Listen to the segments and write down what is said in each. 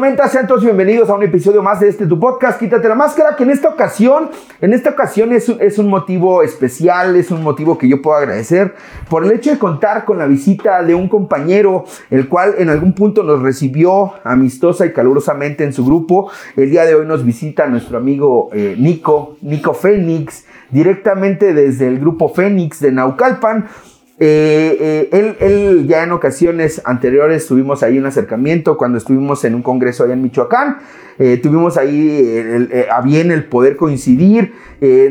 Tormenta, sean todos bienvenidos a un episodio más de este tu podcast, Quítate la Máscara, que en esta ocasión, en esta ocasión es, es un motivo especial, es un motivo que yo puedo agradecer por el hecho de contar con la visita de un compañero, el cual en algún punto nos recibió amistosa y calurosamente en su grupo. El día de hoy nos visita nuestro amigo eh, Nico, Nico Fénix, directamente desde el grupo Fénix de Naucalpan. Eh, eh, él, él, ya en ocasiones anteriores tuvimos ahí un acercamiento cuando estuvimos en un congreso allá en Michoacán. Eh, tuvimos ahí el, el, a bien el poder coincidir,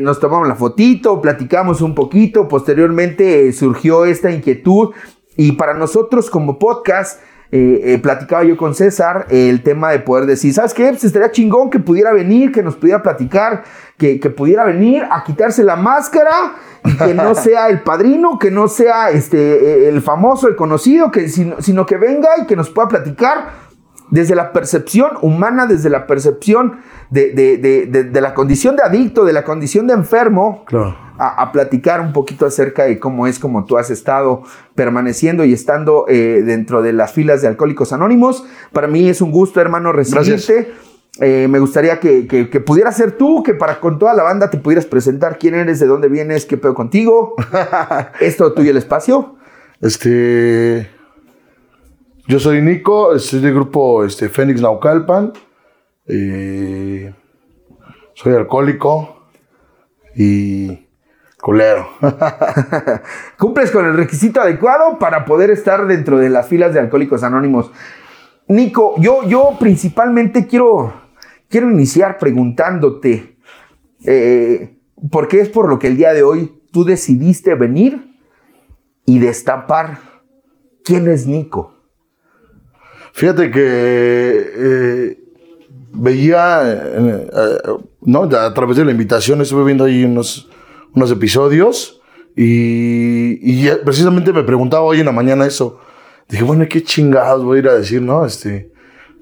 nos tomamos la fotito, platicamos un poquito, posteriormente surgió esta inquietud. Y para nosotros como podcast eh, eh, platicaba yo con César el tema de poder decir, ¿sabes qué? Pues estaría chingón que pudiera venir, que nos pudiera platicar, que, que pudiera venir a quitarse la máscara y que no sea el padrino, que no sea este, el famoso, el conocido, que, sino, sino que venga y que nos pueda platicar desde la percepción humana, desde la percepción de, de, de, de, la condición de adicto, de la condición de enfermo, claro. a, a, platicar un poquito acerca de cómo es como tú has estado permaneciendo y estando eh, dentro de las filas de Alcohólicos Anónimos. Para mí es un gusto, hermano, recibirte. Eh, me gustaría que, que, que, pudieras ser tú, que para con toda la banda te pudieras presentar quién eres, de dónde vienes, qué pedo contigo. Esto tuyo el espacio. Este. Yo soy Nico, soy del grupo este, Fénix Naucalpan. Eh, soy alcohólico y culero. Cumples con el requisito adecuado para poder estar dentro de las filas de Alcohólicos Anónimos. Nico, yo, yo principalmente quiero, quiero iniciar preguntándote, eh, porque es por lo que el día de hoy tú decidiste venir y destapar quién es Nico. Fíjate que eh, veía, eh, ¿no? A través de la invitación estuve viendo ahí unos, unos episodios y, y, precisamente me preguntaba hoy en la mañana eso. Dije, bueno, ¿qué chingados voy a ir a decir, no? Este,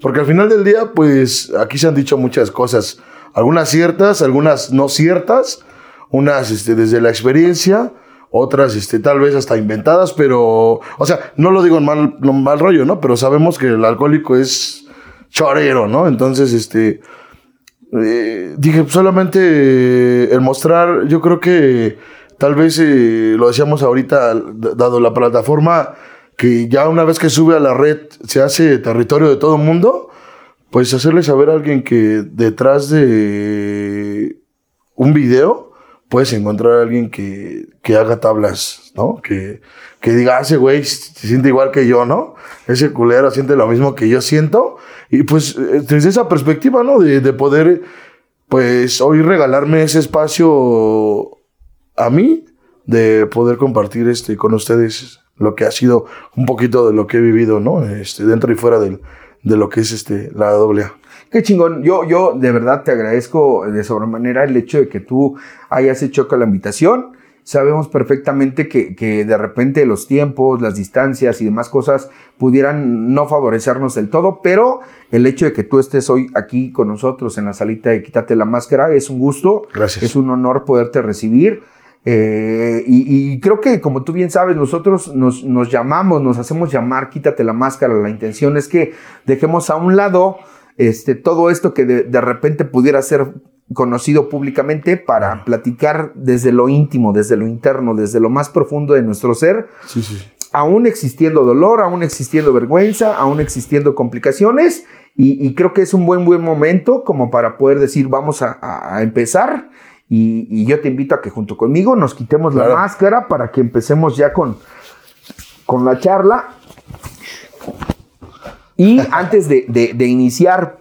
porque al final del día, pues aquí se han dicho muchas cosas, algunas ciertas, algunas no ciertas, unas este, desde la experiencia, otras este, tal vez hasta inventadas, pero, o sea, no lo digo en mal, no, mal rollo, ¿no? Pero sabemos que el alcohólico es chorero, ¿no? Entonces, este, eh, dije, solamente eh, el mostrar, yo creo que tal vez eh, lo decíamos ahorita, dado la plataforma que ya una vez que sube a la red se hace territorio de todo el mundo, pues hacerle saber a alguien que detrás de un video puedes encontrar a alguien que, que haga tablas, ¿no? Que, que diga, ah, ese güey se siente igual que yo, ¿no? Ese culero siente lo mismo que yo siento. Y pues desde esa perspectiva, ¿no? De, de poder, pues hoy regalarme ese espacio a mí, de poder compartir este con ustedes lo que ha sido un poquito de lo que he vivido, ¿no? Este, dentro y fuera del, de lo que es este, la AA. Qué chingón. Yo, yo de verdad te agradezco de sobremanera el hecho de que tú hayas hecho con la invitación. Sabemos perfectamente que, que, de repente los tiempos, las distancias y demás cosas pudieran no favorecernos del todo, pero el hecho de que tú estés hoy aquí con nosotros en la salita de Quítate la Máscara es un gusto. Gracias. Es un honor poderte recibir. Eh, y, y, creo que, como tú bien sabes, nosotros nos, nos, llamamos, nos hacemos llamar, quítate la máscara. La intención es que dejemos a un lado este, todo esto que de, de repente pudiera ser conocido públicamente para platicar desde lo íntimo, desde lo interno, desde lo más profundo de nuestro ser. Sí, sí. Aún existiendo dolor, aún existiendo vergüenza, aún existiendo complicaciones. Y, y creo que es un buen, buen momento como para poder decir, vamos a, a empezar. Y, y, yo te invito a que junto conmigo nos quitemos claro. la máscara para que empecemos ya con, con la charla. Y antes de, de, de, iniciar,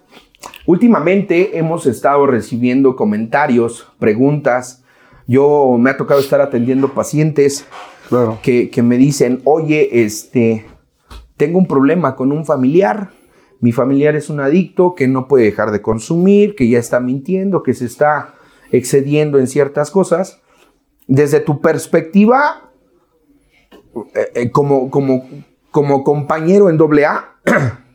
últimamente hemos estado recibiendo comentarios, preguntas. Yo me ha tocado estar atendiendo pacientes claro. que, que me dicen, oye, este, tengo un problema con un familiar. Mi familiar es un adicto que no puede dejar de consumir, que ya está mintiendo, que se está excediendo en ciertas cosas. Desde tu perspectiva, eh, eh, como, como, como compañero en doble A,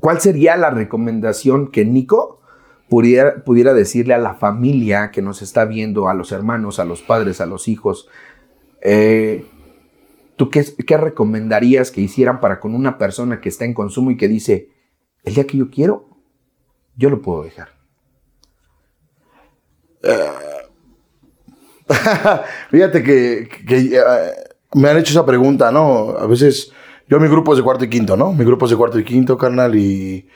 ¿cuál sería la recomendación que Nico pudiera, pudiera decirle a la familia que nos está viendo, a los hermanos, a los padres, a los hijos? Eh, ¿Tú qué, qué recomendarías que hicieran para con una persona que está en consumo y que dice, el día que yo quiero, yo lo puedo dejar. Fíjate que, que, eh, me han hecho esa pregunta, ¿no? A veces, yo mi grupo es de cuarto y quinto, ¿no? Mi grupo es de cuarto y quinto, carnal, y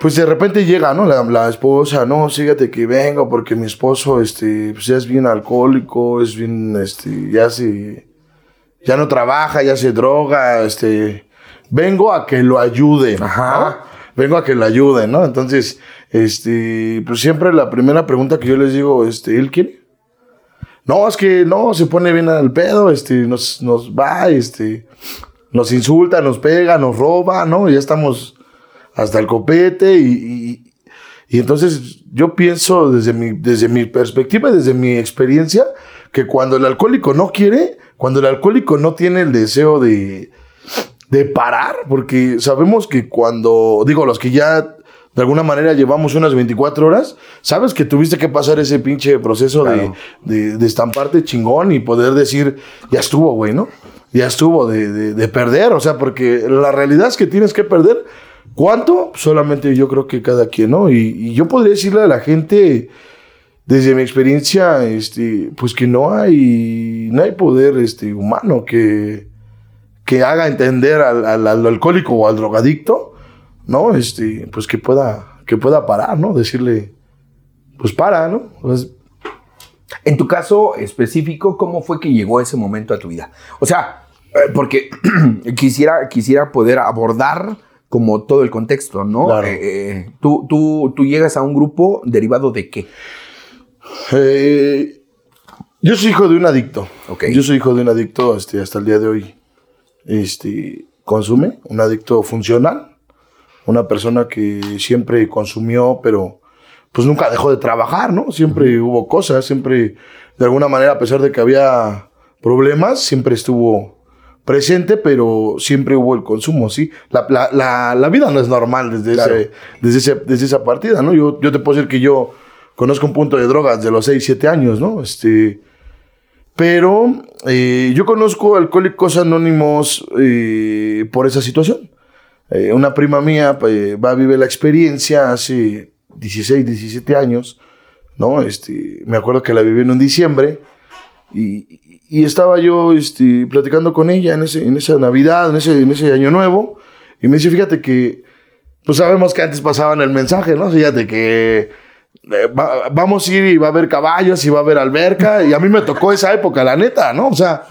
pues de repente llega, ¿no? La, la esposa, no, fíjate que vengo porque mi esposo, este, pues ya es bien alcohólico, es bien, este, ya se, ya no trabaja, ya se droga, este, vengo a que lo ayude, Ajá. Vengo a que lo ayude, ¿no? Entonces, este, pues siempre la primera pregunta que yo les digo, este, ¿él quiere? No, es que no, se pone bien al pedo, este, nos, nos va, este, nos insulta, nos pega, nos roba, ¿no? Ya estamos hasta el copete y, y, entonces yo pienso desde mi, desde mi perspectiva, desde mi experiencia, que cuando el alcohólico no quiere, cuando el alcohólico no tiene el deseo de, de parar, porque sabemos que cuando, digo, los que ya de alguna manera llevamos unas 24 horas, sabes que tuviste que pasar ese pinche proceso de, de, estamparte chingón y poder decir, ya estuvo, güey, ¿no? Ya estuvo de, de, perder, o sea, porque la realidad es que tienes que perder. ¿Cuánto? Solamente yo creo que cada quien, ¿no? Y, y yo podría decirle a la gente, desde mi experiencia, este, pues que no hay, no hay poder este, humano que, que haga entender al, al, al alcohólico o al drogadicto ¿no? Este, pues que pueda, que pueda parar, ¿no? Decirle, pues para, ¿no? Pues, en tu caso específico, ¿cómo fue que llegó ese momento a tu vida? O sea, eh, porque quisiera, quisiera poder abordar como todo el contexto, ¿no? Claro. Eh, eh, tú, tú, tú, llegas a un grupo derivado de qué? yo soy hijo de un adicto. Okay. Yo soy hijo de un adicto este, hasta el día de hoy. Este, consume, un adicto funcional una persona que siempre consumió, pero pues nunca dejó de trabajar, ¿no? Siempre hubo cosas, siempre, de alguna manera, a pesar de que había problemas, siempre estuvo presente, pero siempre hubo el consumo, ¿sí? La, la, la, vida no es normal desde, ese, desde, ese, desde esa partida, ¿no? Yo, yo te puedo decir que yo conozco un punto de drogas de los 6, 7 años, ¿no? Este, pero eh, yo conozco Alcohólicos Anónimos eh, por esa situación. Eh, una prima mía pues, va a vivir la experiencia hace 16, 17 años, ¿no? Este, me acuerdo que la viví en un diciembre y, y estaba yo este, platicando con ella en, ese, en esa Navidad, en ese, en ese Año Nuevo, y me dice, fíjate que, pues sabemos que antes pasaban el mensaje, ¿no? Fíjate que eh, vamos a ir y va a haber caballos y va a haber alberca, y a mí me tocó esa época, la neta, ¿no? O sea,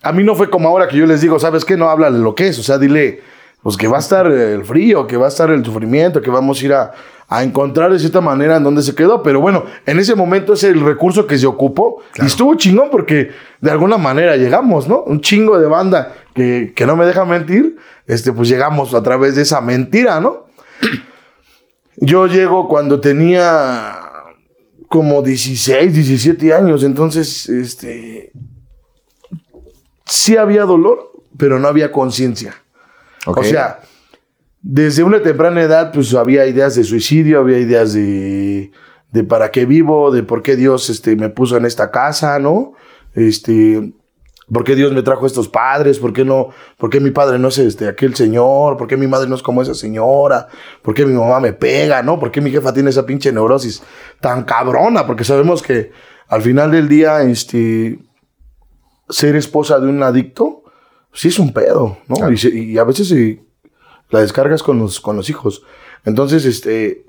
a mí no fue como ahora que yo les digo, ¿sabes qué? No háblale lo que es, o sea, dile pues que va a estar el frío, que va a estar el sufrimiento, que vamos a ir a, encontrar de cierta manera en dónde se quedó. Pero bueno, en ese momento es el recurso que se ocupó y estuvo chingón porque de alguna manera llegamos, ¿no? Un chingo de banda que, que no me deja mentir, este, pues llegamos a través de esa mentira, ¿no? Yo llego cuando tenía como 16, 17 años, entonces, este, sí había dolor, pero no había conciencia. O sea, desde una temprana edad, pues había ideas de suicidio, había ideas de, de para qué vivo, de por qué Dios este, me puso en esta casa, ¿no? Este, ¿Por qué Dios me trajo estos padres? ¿Por qué no? ¿Por qué mi padre no es este, aquel señor? ¿Por qué mi madre no es como esa señora? ¿Por qué mi mamá me pega? ¿No? ¿Por qué mi jefa tiene esa pinche neurosis tan cabrona? Porque sabemos que al final del día, este, ser esposa de un adicto, sí es un pedo, ¿no? Y, a veces la descargas con los, con los hijos. Entonces, este,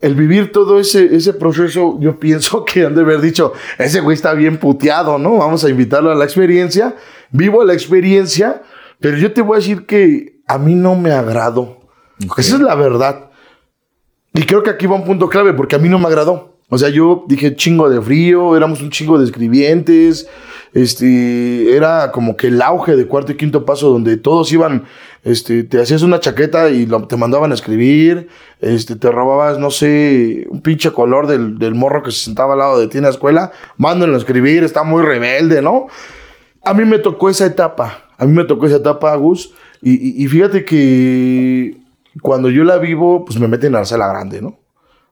el vivir todo ese, ese proceso, yo pienso que han de haber dicho, ese güey está bien puteado, ¿no? Vamos a invitarlo a la experiencia. Vivo la experiencia, pero yo te voy a decir que a mí no me agradó. Esa es la verdad. Y creo que aquí va un punto clave, porque a mí no me agradó. O sea, yo dije chingo de frío, éramos un chingo de escribientes, este, era como que el auge de cuarto y quinto paso donde todos iban, este, te hacías una chaqueta y te mandaban a escribir, este, te robabas, no sé, un pinche color del, del morro que se sentaba al lado de ti en la escuela, mándenlo a escribir, está muy rebelde, ¿no? A mí me tocó esa etapa, a mí me tocó esa etapa, Gus, y, y, fíjate que cuando yo la vivo, pues me meten a la sala grande, ¿no?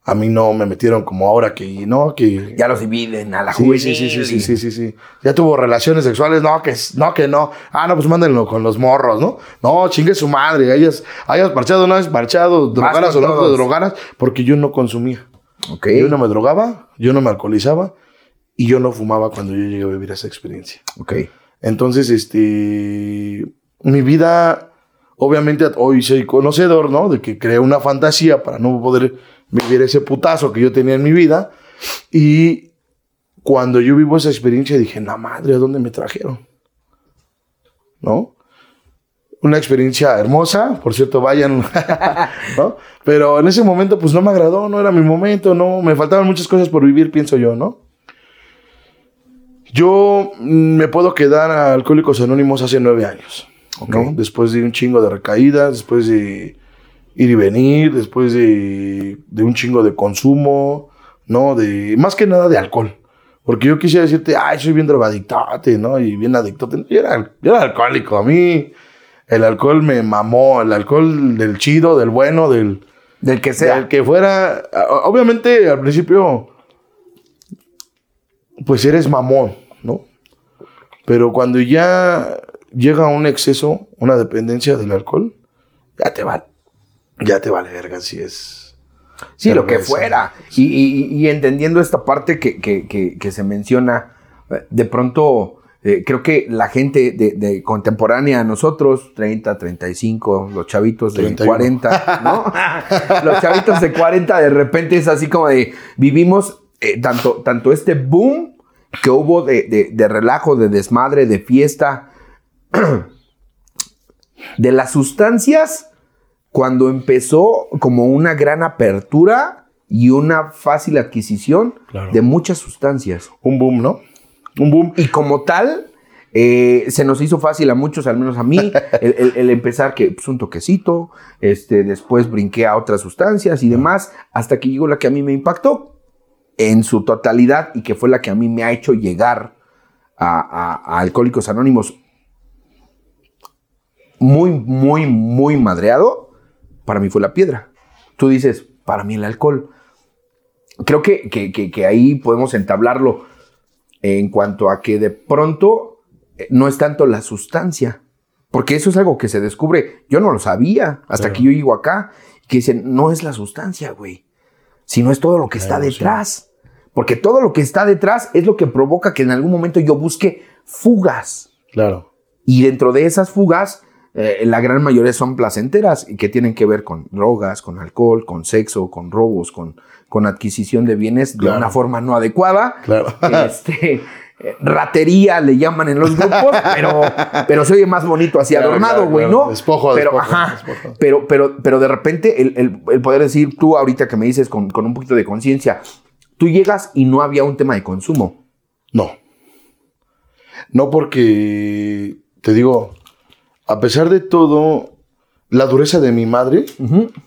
A mí no me metieron como ahora que, no, que... Ya los dividen a la Sí, juvenil. sí, sí, sí, sí, sí, sí, sí. Ya tuvo relaciones sexuales, no, que no, que no. Ah, no, pues mándenlo con los morros, ¿no? No, chingue su madre, hayas, hayas parchado, no hayas parchado, drogaras o no drogaras, porque yo no consumía. Ok. Yo no me drogaba, yo no me alcoholizaba y yo no fumaba cuando yo llegué a vivir esa experiencia. Ok. Entonces, este, mi vida, obviamente hoy soy conocedor, ¿no? De que creé una fantasía para no poder vivir ese putazo que yo tenía en mi vida. Y cuando yo vivo esa experiencia dije, la madre, ¿a dónde me trajeron? ¿No? Una experiencia hermosa, por cierto, vayan, ¿no? Pero en ese momento, pues no me agradó, no era mi momento, no, me faltaban muchas cosas por vivir, pienso yo, ¿no? Yo mm, me puedo quedar a Alcohólicos Anónimos hace nueve años, ¿no? Después de un chingo de recaídas, después de ir y venir, después de, de un chingo de consumo, ¿no? De, más que nada de alcohol. Porque yo quisiera decirte, ay, soy bien drogadictote, ¿no? Y bien adictote. Yo era, yo era alcohólico. A mí el alcohol me mamó. El alcohol del chido, del bueno, del, Del que sea. del que fuera. o- Obviamente, al principio, pues eres mamón, ¿no? Pero cuando ya llega un exceso, una dependencia del alcohol, ya te vale. Ya te vale verga si es. Sí, lo que fuera. Y, y- y entendiendo esta parte que, que- que- que se menciona, de pronto eh, creo que la gente de, de contemporánea a nosotros, 30, 35, los chavitos de 31. 40, ¿no? los chavitos de 40 de repente es así como de, vivimos eh, tanto, tanto este boom que hubo de, de- de relajo, de desmadre, de fiesta, de las sustancias cuando empezó como una gran apertura y una fácil adquisición Claro. de muchas sustancias. Un boom, ¿no? Un boom. Y como tal, eh, se nos hizo fácil a muchos, al menos a mí, el, el- el empezar que pues, un toquecito, este, después brinqué a otras sustancias y demás, hasta que llegó la que a mí me impactó en su totalidad y que fue la que a mí me ha hecho llegar a, a- a Alcohólicos Anónimos muy, muy, muy madreado, para mí fue la piedra. Tú dices, para mí el alcohol. Creo que, que- que- que ahí podemos entablarlo en cuanto a que de pronto eh, no es tanto la sustancia, porque eso es algo que se descubre. Yo no lo sabía hasta Claro. que yo llego acá, que dicen, no es la sustancia, güey, sino es todo lo que está sí. detrás. Porque todo lo que está detrás es lo que provoca que en algún momento yo busque fugas. Claro. Y dentro de esas fugas, eh, la gran mayoría son placenteras y que tienen que ver con drogas, con alcohol, con sexo, con robos, con, con adquisición de bienes de una forma no adecuada. Claro. Este, eh, ratería le llaman en los grupos, pero, pero se oye más bonito así Claro, adornado, claro, güey, claro. ¿no? Despojo, pero, despojo, ajá, despojo. Pero, pero, pero de repente el, el- el poder decir, tú ahorita que me dices con, con un poquito de conciencia, tú llegas y no había un tema de consumo. No. No porque, te digo, a pesar de todo, la dureza de mi madre,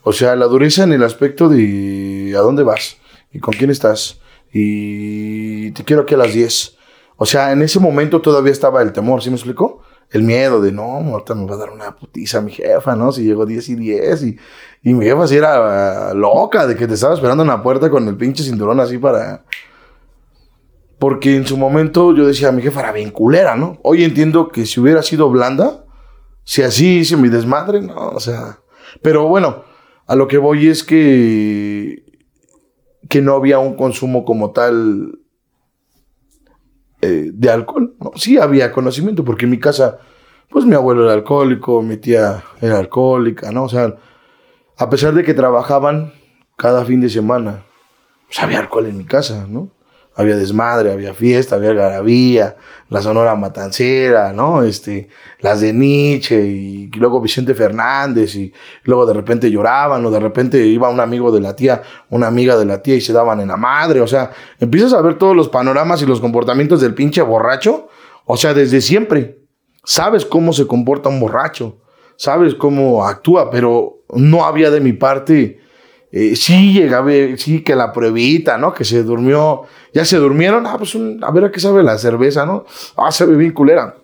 o sea, la dureza en el aspecto de a dónde vas y con quién estás y te quiero aquí a las 10. O sea, en ese momento todavía estaba el temor, ¿sí me explico? El miedo de, no, ahorita me va a dar una putiza mi jefa, ¿no? Si llegó 10 y 10 y, y mi jefa sí era ah, loca de que te estaba esperando en la puerta con el pinche cinturón así para... Porque en su momento yo decía, mi jefa era bien culera, ¿no? Hoy entiendo que si hubiera sido blanda, si así hice mi desmadre, no, o sea. Pero bueno, a lo que voy es que. que no había un consumo como tal eh, de alcohol. ¿no? Sí había conocimiento, porque en mi casa, pues mi abuelo era alcohólico, mi tía era alcohólica, ¿no? O sea, a pesar de que trabajaban cada fin de semana, pues había alcohol en mi casa, ¿no? Había desmadre, había fiesta, había garabía, la Sonora Matancera, ¿no? Este, las de Nietzsche y luego Vicente Fernández y luego de repente lloraban o de repente iba un amigo de la tía, una amiga de la tía y se daban en la madre, o sea, empiezas a ver todos los panoramas y los comportamientos del pinche borracho, o sea, desde siempre. Sabes cómo se comporta un borracho, sabes cómo actúa, pero no había de mi parte eh, sí llegaba, sí que la pruebita, ¿no? Que se durmió, ya se durmieron, ah, pues un- a ver a qué sabe la cerveza, ¿no? Ah, sabe bien culera.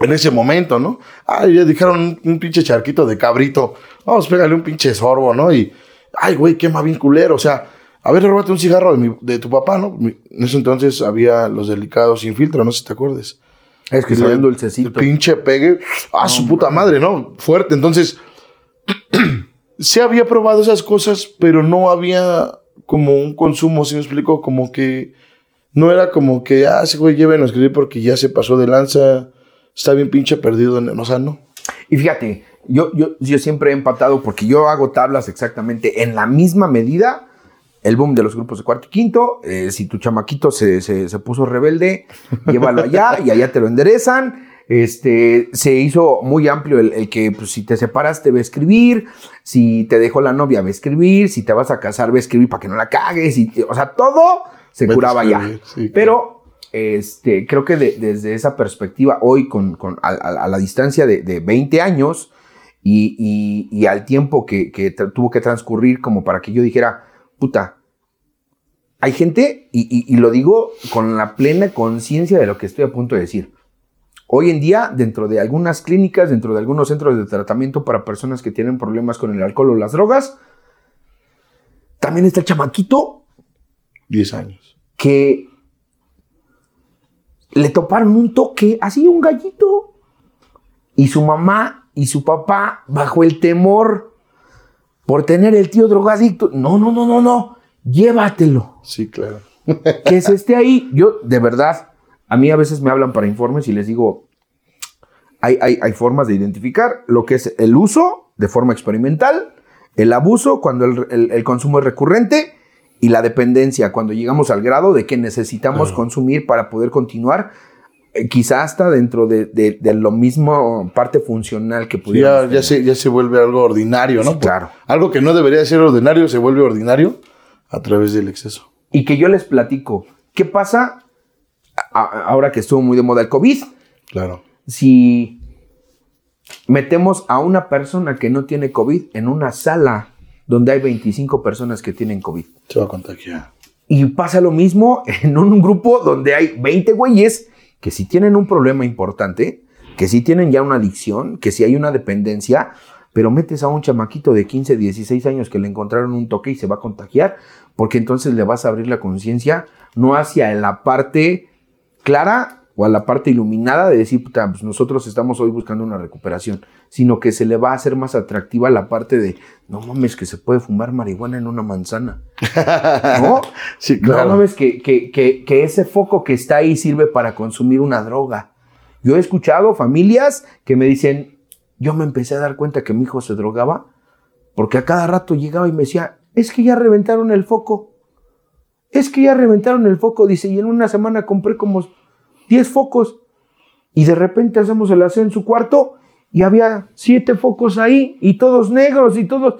En ese momento, ¿no? Ah, ya dijeron un, un pinche charquito de cabrito, vamos, pégale un pinche sorbo, ¿no? Y, ay, güey, quema bien culero, o sea, a ver, róbate un cigarro de, mi- de tu papá, ¿no? Mi- En ese entonces había los delicados sin filtro, no sé si te acuerdes. Es que soy el- dulcecito. El pinche pegue. Ah, su puta madre, ¿no? Fuerte. Entonces, sí había probado esas cosas, pero no había como un consumo, ¿sí me explico? Como que no era como que, ah, ese güey llévenlo a escribir porque ya se pasó de lanza, está bien pinche perdido. En, o sea, no. Y fíjate, yo, yo, yo siempre he empatado porque yo hago tablas exactamente en la misma medida. El boom de los grupos de cuarto y quinto. eh, si tu chamaquito se, se- se puso rebelde, llévalo allá y allá te lo enderezan. Este, se hizo muy amplio el, el que pues, si te separas te va a escribir, si te dejó la novia va a escribir, si te vas a casar va a escribir para que no la cagues. Y, o sea, todo se Vete curaba ya. sí. Pero este, creo que de- desde esa perspectiva, hoy con, con- a, a- a la distancia de, de 20 años y, y- y al tiempo que, tuvo que transcurrir como para que yo dijera, puta, hay gente, y, y- y lo digo con la plena conciencia de lo que estoy a punto de decir. Hoy en día, dentro de algunas clínicas, dentro de algunos centros de tratamiento para personas que tienen problemas con el alcohol o las drogas, también está el chamaquito 10 años. que le toparon un toque, así un gallito. Y su mamá y su papá, bajo el temor por tener el tío drogadicto, no, no, no, no, no, llévatelo, Sí, claro. que se esté ahí. Yo, de verdad, a mí a veces me hablan para informes y les digo, hay, hay, hay formas de identificar lo que es el uso de forma experimental, el abuso cuando el, el- el consumo es recurrente y la dependencia cuando llegamos al grado de que necesitamos Claro. consumir para poder continuar, eh, quizá hasta dentro de, de- de lo mismo parte funcional que Ya, pudiera. ya, se, ya se vuelve algo ordinario, ¿no? Sí, claro. Algo que no debería ser ordinario se vuelve ordinario a través del exceso. Y que yo les platico, ¿qué pasa a- ahora que estuvo muy de moda el COVID? Claro. si metemos a una persona que no tiene COVID en una sala donde hay 25 personas que tienen COVID. Se va a contagiar. Y pasa lo mismo en un grupo donde hay 20 güeyes que sí tienen un problema importante, que sí tienen ya una adicción, que sí hay una dependencia, pero metes a un chamaquito de 15, 16 años que le encontraron un toque y se va a contagiar, porque entonces le vas a abrir la conciencia no hacia la parte clara o a la parte iluminada de decir, puta, pues nosotros estamos hoy buscando una recuperación, sino que se le va a hacer más atractiva la parte de, no mames, que se puede fumar marihuana en una manzana. ¿No? Sí, No claro. mames, que, que, que, que ese foco que está ahí sirve para consumir una droga. Yo he escuchado familias que me dicen, yo me empecé a dar cuenta que mi hijo se drogaba porque a cada rato llegaba y me decía, es que ya reventaron el foco. Es que ya reventaron el foco, dice, y en una semana compré como 10 focos. Y de repente hacemos el aseo en su cuarto y había siete focos ahí y todos negros y todos...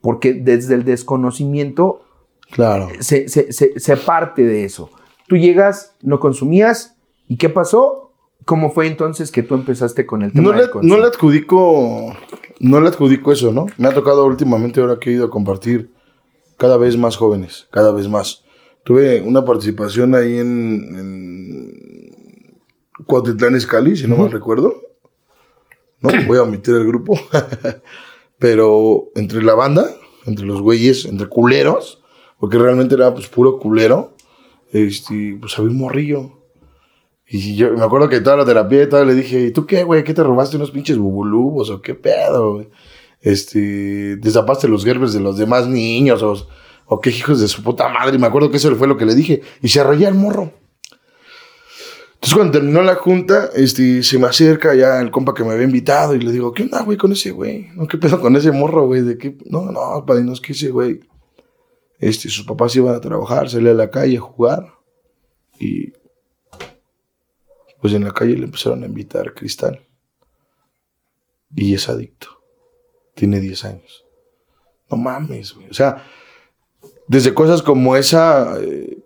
Porque desde el desconocimiento Claro. se, se- se- se parte de eso. Tú llegas, no consumías, ¿y qué pasó? ¿Cómo fue entonces que tú empezaste con el tema No del le, no le adjudico, no le adjudico eso, ¿no? Me ha tocado últimamente ahora que he ido a compartir cada vez más jóvenes, cada vez más. Tuve una participación ahí en, en Cuautitlán Izcalli, si no mal recuerdo. No, voy a omitir el grupo. Pero entre la banda, entre los güeyes, entre culeros, porque realmente era pues puro culero, este, pues había un morrillo. Y yo me acuerdo que toda la terapia y todo le dije, ¿y tú qué, güey? ¿Qué te robaste unos pinches bubulubos o qué pedo, güey? Este, desapaste los gerbes de los demás niños o, o qué hijos de su puta madre. Me acuerdo que eso fue lo que le dije. Y se arrolla el morro. Entonces cuando terminó la junta, este, se me acerca ya el compa que me había invitado y le digo, ¿qué onda, güey, con ese güey? ¿No, ¿Qué pedo con ese morro, güey? ¿De qué? No, no, padre, no es que ese güey, este, sus papás iban a trabajar, salía a la calle a jugar y pues en la calle le empezaron a invitar cristal. Y es adicto. Tiene 10 años. No mames, güey. O sea, desde cosas como esa, eh,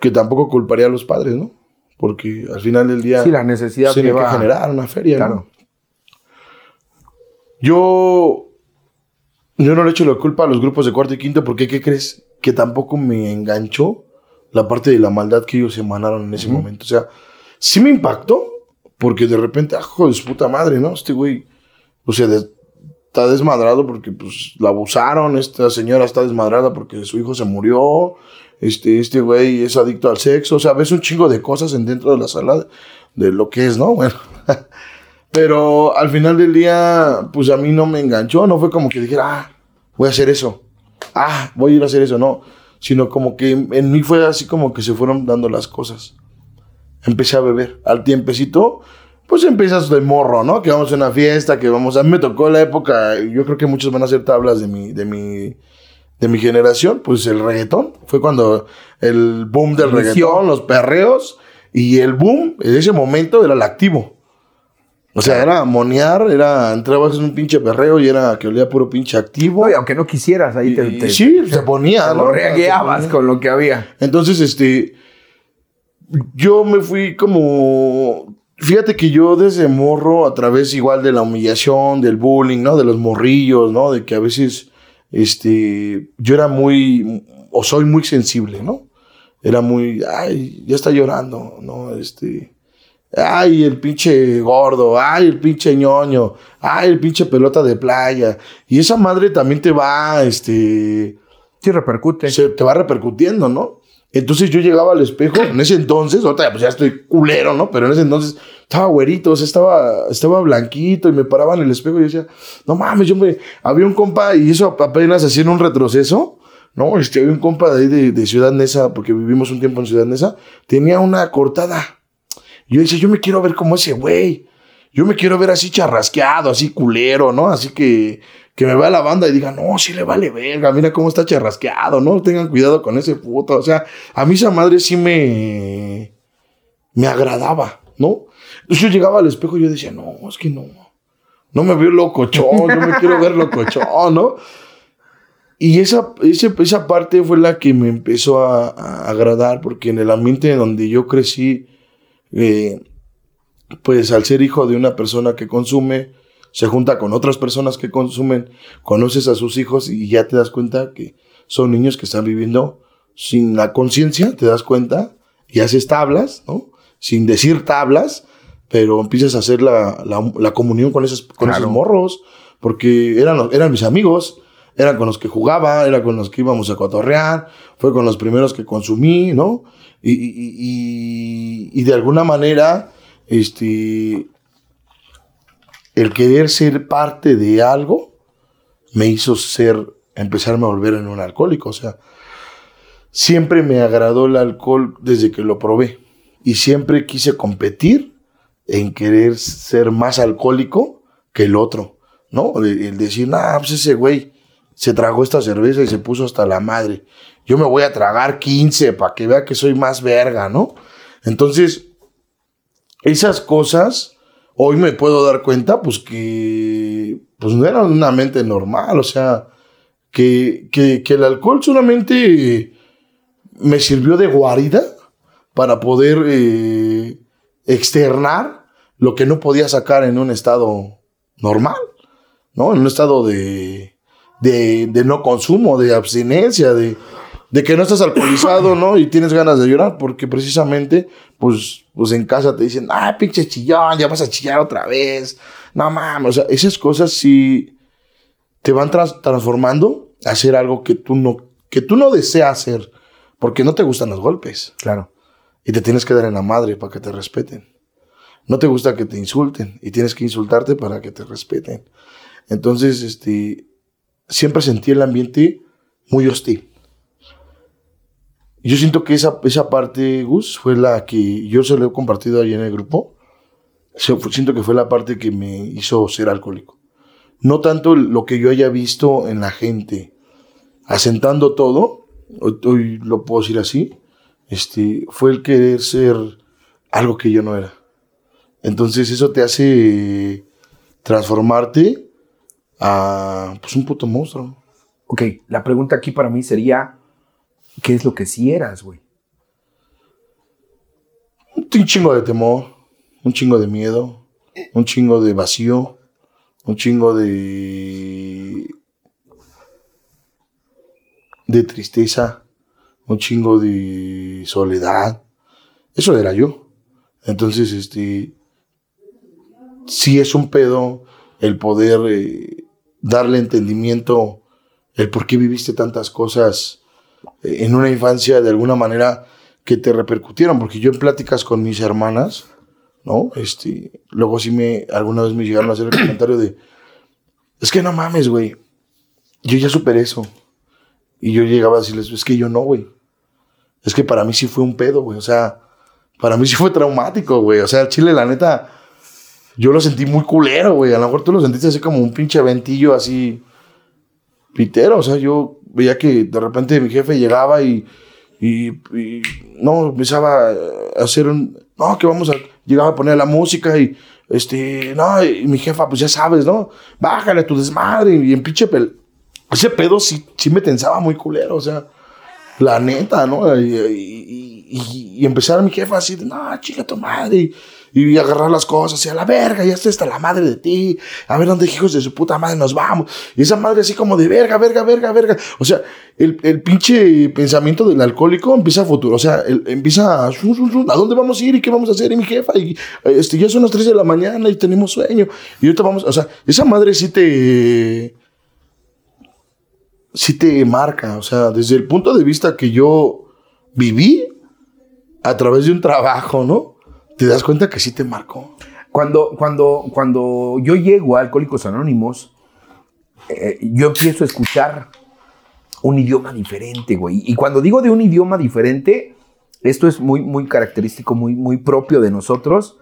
que tampoco culparía a los padres, ¿no? Porque al final del día Sí, la necesidad tiene lleva- que generar una feria, Claro. ¿no? Yo, yo no le echo la culpa a los grupos de cuarto y quinto porque, ¿qué crees? Que tampoco me enganchó la parte de la maldad que ellos emanaron en ese momento. O sea, sí me impactó porque de repente, ah, hijo de su puta madre, ¿no? Este güey, o sea, de- está desmadrado porque pues la abusaron, esta señora está desmadrada porque su hijo se murió, este, este güey es adicto al sexo, o sea, ves un chingo de cosas en dentro de la sala de, lo que es, ¿no? Bueno, pero al final del día, pues a mí no me enganchó, no fue como que dijera, ah, voy a hacer eso, ah, voy a ir a hacer eso, no, sino como que en mí fue así como que se fueron dando las cosas. Empecé a beber, al tiempecito, pues empiezas de morro, ¿no? Que vamos a una fiesta, que vamos a... mí me tocó la época, yo creo que muchos van a hacer tablas de mi, de mi, de mi generación, pues el reggaetón. Fue cuando el boom del reggaetón, los perreos, y el boom en ese momento era el activo. O sea, era monear, era, entrabas en un pinche perreo y era que olía puro pinche activo. y aunque no quisieras, ahí te, Sí, se ponía, ¿no? Lo con lo que había. Entonces, este, yo me fui como Fíjate que yo desde morro, a través igual de la humillación, del bullying, ¿no? De los morrillos, ¿no? De que a veces, este, yo era muy, o soy muy sensible, ¿no? Era muy, ay, ya está llorando, ¿no? Este, ay, el pinche gordo, ay, el pinche ñoño, ay, el pinche pelota de playa. Y esa madre también te va, este... Sí, repercute. Se, te va repercutiendo, ¿no? Entonces yo llegaba al espejo, en ese entonces, ahorita pues ya estoy culero, ¿no? Pero en ese entonces estaba güerito, o sea, estaba, estaba blanquito y me paraba en el espejo y decía, no mames, yo me... Había un compa y eso apenas hacía en un retroceso, ¿no? Este, había un compa de ahí de, Ciudad Neza, porque vivimos un tiempo en Ciudad Neza, tenía una cortada. Yo decía, yo me quiero ver como ese güey. Yo me quiero ver así charrasqueado, así culero, ¿no? Así que que me vea la banda y diga, no, sí le vale verga, mira cómo está charrasqueado, no tengan cuidado con ese puto. O sea, a mí esa madre sí me, me agradaba, ¿no? Yo llegaba al espejo y yo decía, no, es que no, no me veo locochón, yo me quiero ver locochón, ¿no? Y esa, esa parte fue la que me empezó a, agradar, porque en el ambiente donde yo crecí, eh, pues al ser hijo de una persona que consume, se junta con otras personas que consumen, conoces a sus hijos y ya te das cuenta que son niños que están viviendo sin la conciencia, te das cuenta y haces tablas, ¿no? Sin decir tablas, pero empiezas a hacer la, la, comunión con, esos, con esos morros, porque eran, eran mis amigos, eran con los que jugaba, eran con los que íbamos a cotorrear, fue con los primeros que consumí, ¿no? Y, y, y, y de alguna manera, este, el querer ser parte de algo me hizo ser, empezarme a volver en un alcohólico. O sea, siempre me agradó el alcohol desde que lo probé. Y siempre quise competir en querer ser más alcohólico que el otro. ¿No? El, decir, nah, pues ese güey se tragó esta cerveza y se puso hasta la madre. Yo me voy a tragar 15 para que vea que soy más verga, ¿no? Entonces, esas cosas hoy me puedo dar cuenta, pues que pues no era una mente normal, o sea, que, que, que el alcohol solamente me sirvió de guarida para poder eh, externar lo que no podía sacar en un estado normal, ¿no? En un estado de, de, de no consumo, de abstinencia, de, de que no estás alcoholizado, ¿no? Y tienes ganas de llorar, porque precisamente, pues, pues en casa te dicen, ah, pinche chillón, ya vas a chillar otra vez. No mames, o sea, esas cosas sí te van transformando a hacer algo que tú no, que tú no deseas hacer, porque no te gustan los golpes. Claro. Y te tienes que dar en la madre para que te respeten. No te gusta que te insulten y tienes que insultarte para que te respeten. Entonces, este, siempre sentí el ambiente muy hostil. Yo siento que esa, esa parte, Gus, fue la que yo se lo he compartido ahí en el grupo. Siento que fue la parte que me hizo ser alcohólico. No tanto lo que yo haya visto en la gente asentando todo, hoy, lo puedo decir así, este, fue el querer ser algo que yo no era. Entonces eso te hace transformarte a pues, un puto monstruo. Ok, la pregunta aquí para mí sería, ¿Qué es lo que sí eras, güey? Un chingo de temor, un chingo de miedo, un chingo de vacío, un chingo de. de tristeza, un chingo de soledad. Eso era yo. Entonces, este. Sí es un pedo el poder eh, darle entendimiento el por qué viviste tantas cosas en una infancia de alguna manera que te repercutieron, porque yo en pláticas con mis hermanas, ¿no? Este, luego sí me, alguna vez me llegaron a hacer el comentario de, es que no mames, güey, yo ya superé eso. Y yo llegaba a decirles, es que yo no, güey. Es que para mí sí fue un pedo, güey. O sea, para mí sí fue traumático, güey. O sea, el Chile, la neta, yo lo sentí muy culero, güey. A lo mejor tú lo sentiste así como un pinche ventillo así pitero. O sea, yo veía que de repente mi jefe llegaba y, y, no, empezaba a hacer un, no, que vamos a, llegaba a poner la música y, este, no, y mi jefa, pues ya sabes, ¿no? Bájale a tu desmadre y en pinche pel ese pedo sí, sí me tensaba muy culero, o sea, la neta, ¿no? Y, y, y mi jefa así, no, chica tu madre, y, agarrar las cosas, y a la verga, ya está, está la madre de ti, a ver dónde hijos de su puta madre nos vamos, y esa madre así como de verga, verga, verga, verga, o sea, el, el pinche pensamiento del alcohólico empieza a futuro, o sea, empieza a, ¿a dónde vamos a ir y qué vamos a hacer? Y mi jefa, y este, ya son las 3 de la mañana y tenemos sueño, y ahorita vamos, o sea, esa madre sí te sí te marca. O sea, desde el punto de vista que yo viví a través de un trabajo, ¿no? Te das cuenta que sí te marcó. Cuando, cuando, cuando yo llego a Alcohólicos Anónimos, eh, yo empiezo a escuchar un idioma diferente, güey. Y cuando digo de un idioma diferente, esto es muy, muy característico, muy, muy propio de nosotros.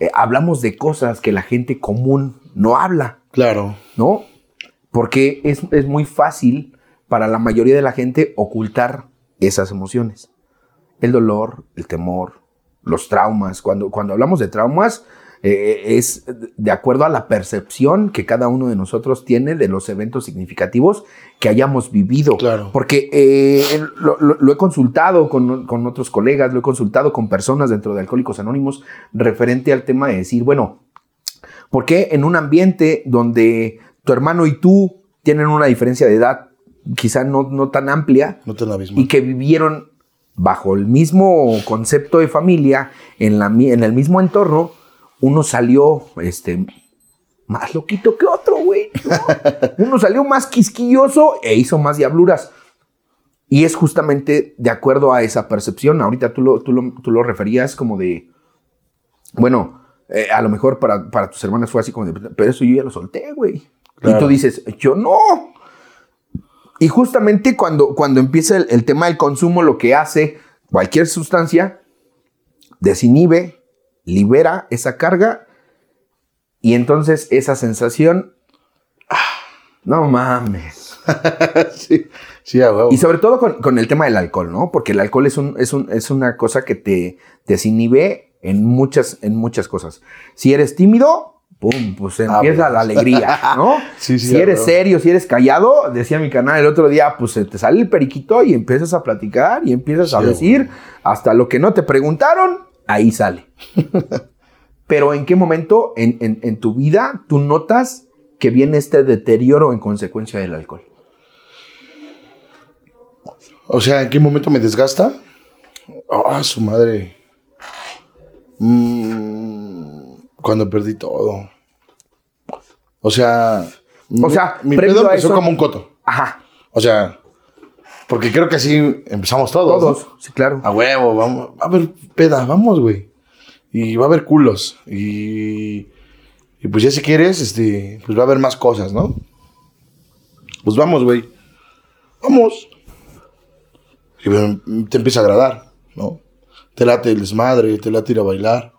Eh, hablamos de cosas que la gente común no habla. Claro. ¿No? Porque es, es muy fácil para la mayoría de la gente ocultar esas emociones. El dolor, el temor, los traumas. Cuando, cuando hablamos de traumas, eh, es de acuerdo a la percepción que cada uno de nosotros tiene de los eventos significativos que hayamos vivido. Claro. Porque eh, lo, he consultado con, con, otros colegas, lo he consultado con personas dentro de Alcohólicos Anónimos referente al tema de decir, bueno, ¿por qué en un ambiente donde tu hermano y tú tienen una diferencia de edad quizá no, no tan amplia. No tan Y que vivieron bajo el mismo concepto de familia, en, la, en el mismo entorno, uno salió este, más loquito que otro, güey. uno salió más quisquilloso e hizo más diabluras. Y es justamente de acuerdo a esa percepción. Ahorita tú lo, tú lo, referías como de, bueno, eh, a lo mejor para, para, tus hermanas fue así como de, pero eso yo ya lo solté, güey. Y tú dices, yo no. Y justamente cuando, cuando empieza el, tema del consumo, lo que hace cualquier sustancia, desinhibe, libera esa carga y entonces esa sensación, ah, no mames. sí, sí, Y sobre todo con, el tema del alcohol, ¿no? Porque el alcohol es, un, es, un, es una cosa que te desinhibe en muchas, en muchas cosas. Si eres tímido, pum, pues ah, empieza la alegría, ¿no? sí, si eres serio, si eres callado, decía mi canal el otro día, pues te sale el periquito y empiezas a platicar y empiezas a decir hasta lo que no te preguntaron, ahí sale. Pero ¿en qué momento en, tu vida tú notas que viene este deterioro en consecuencia del alcohol? O sea, ¿en qué momento me desgasta? Ah, su madre. Mmm cuando perdí todo. O sea. O sea, mi pedo empezó como un coto. Ajá. O sea, porque creo que así empezamos todos. Todos, sí, claro. A huevo, vamos. A ver, peda, vamos, güey. Y va a haber culos. Y. Y pues ya si quieres, este, pues va a haber más cosas, ¿no? Pues vamos, güey. Vamos. Y te empieza a agradar, ¿no? Te late el desmadre, te late ir a bailar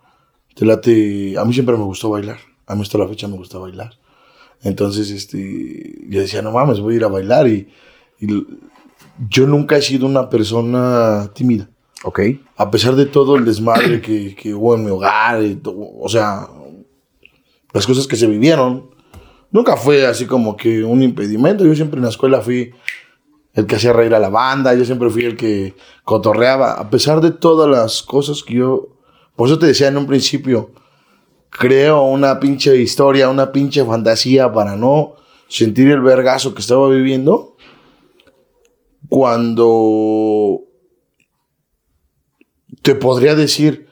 te late, a mí siempre me gustó bailar, a mí hasta la fecha me gusta bailar. Entonces, este, yo decía, no mames, voy a ir a bailar y, yo nunca he sido una persona tímida. Ok. A pesar de todo el desmadre que, que hubo en mi hogar, o sea, las cosas que se vivieron, nunca fue así como que un impedimento. Yo siempre en la escuela fui el que hacía reír a la banda, yo siempre fui el que cotorreaba. A pesar de todas las cosas que yo por eso te decía en un principio, creo una pinche historia, una pinche fantasía para no sentir el vergazo que estaba viviendo. Cuando te podría decir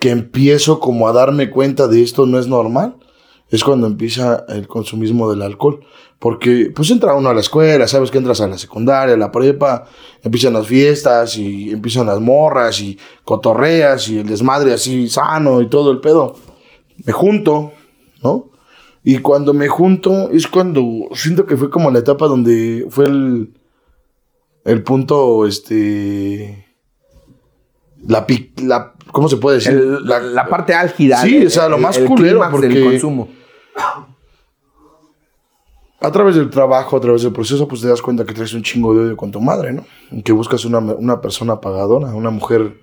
que empiezo como a darme cuenta de esto no es normal, es cuando empieza el consumismo del alcohol. Porque pues entra uno a la escuela, sabes que entras a la secundaria, a la prepa, empiezan las fiestas y empiezan las morras y cotorreas y el desmadre así sano y todo el pedo. Me junto, ¿no? Y cuando me junto es cuando siento que fue como la etapa donde fue el, el punto, este... La, la, ¿Cómo se puede decir? la, parte álgida. Sí, o sea, lo más culero porque... Del consumo a través del trabajo, a través del proceso, pues te das cuenta que traes un chingo de odio con tu madre, ¿no? que buscas una, una persona pagadora, una mujer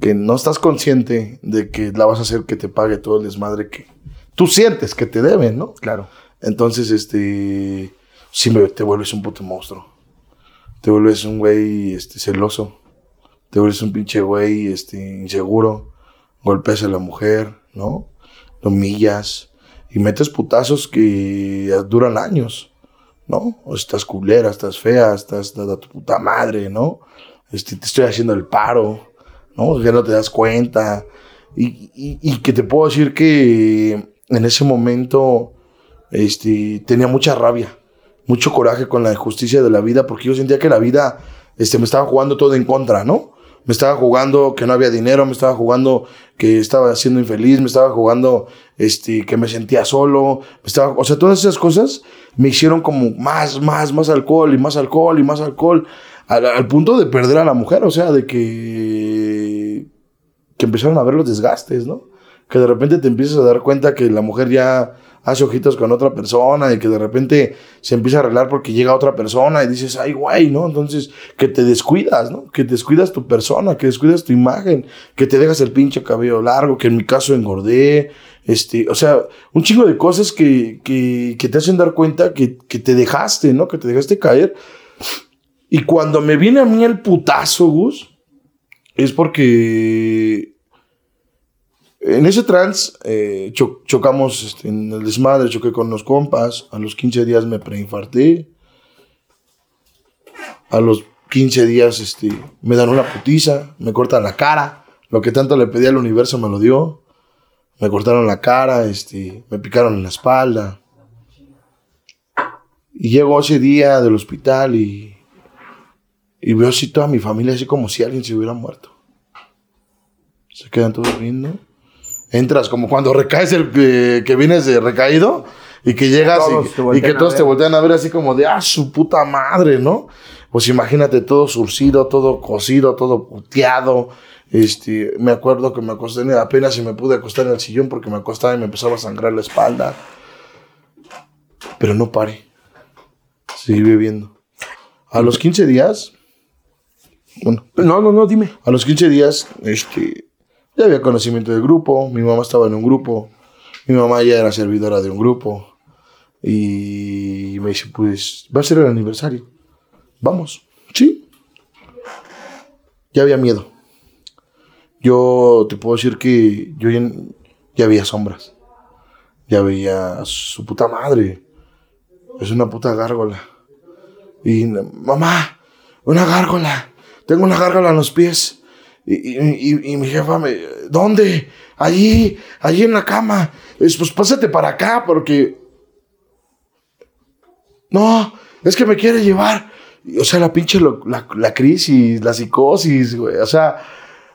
que no estás consciente de que la vas a hacer que te pague todo el desmadre que tú sientes que te deben, ¿no? Claro. Entonces, este, sí te vuelves un puto monstruo. Te vuelves un güey, este, celoso. Te vuelves un pinche güey, este, inseguro. Golpeas a la mujer, ¿no? Lo humillas y metes putazos que duran años, ¿no? Estás culera, estás fea, estás a tu puta madre, ¿no? Este, te estoy haciendo el paro, ¿no? Ya no te das cuenta. Y, y, que te puedo decir que en ese momento este, tenía mucha rabia, mucho coraje con la injusticia de la vida, porque yo sentía que la vida este, me estaba jugando todo en contra, ¿no? Me estaba jugando que no había dinero, me estaba jugando que estaba siendo infeliz, me estaba jugando este, que me sentía solo, me estaba, o sea, todas esas cosas me hicieron como más, más, más alcohol y más alcohol y más alcohol, al, punto de perder a la mujer, o sea, de que, que empezaron a ver los desgastes, ¿no? Que de repente te empiezas a dar cuenta que la mujer ya hace ojitos con otra persona y que de repente se empieza a arreglar porque llega otra persona y dices, ay, güey, ¿no? Entonces, que te descuidas, ¿no? Que descuidas tu persona, que descuidas tu imagen, que te dejas el pinche cabello largo, que en mi caso engordé, este, o sea, un chingo de cosas que, que, que te hacen dar cuenta que, que te dejaste, ¿no? Que te dejaste caer. Y cuando me viene a mí el putazo, Gus, es porque en ese trans eh, chocamos este, en el desmadre, choqué con los compas. A los 15 días me preinfarté. A los 15 días este, me dan una putiza, me cortan la cara. Lo que tanto le pedí al universo me lo dio. Me cortaron la cara, este, me picaron en la espalda. Y llego ese día del hospital y, y veo así toda mi familia, así como si alguien se hubiera muerto. Se quedan todos viendo entras como cuando recaes el que vienes de recaído y que llegas y, que todos te voltean a ver así como de, ah, su puta madre, ¿no? Pues imagínate todo surcido, todo cocido, todo puteado. Este, me acuerdo que me acosté apenas y me pude acostar en el sillón porque me acostaba y me empezaba a sangrar la espalda. Pero no paré. Seguí viviendo. A los 15 días, bueno. No, no, no, dime. A los 15 días, este, ya había conocimiento del grupo, mi mamá estaba en un grupo, mi mamá ya era servidora de un grupo. Y me dice, pues, va a ser el aniversario. Vamos. Sí. Ya había miedo. Yo te puedo decir que yo ya, ya sombras. Ya veía su puta madre. Es una puta gárgola. Y mamá, una gárgola. Tengo una gárgola en los pies. Y, mi jefa me, ¿dónde? Allí, allí en la cama. Es, pues pásate para acá porque... No, es que me quiere llevar. O sea, la pinche la, crisis, la psicosis, güey. O sea,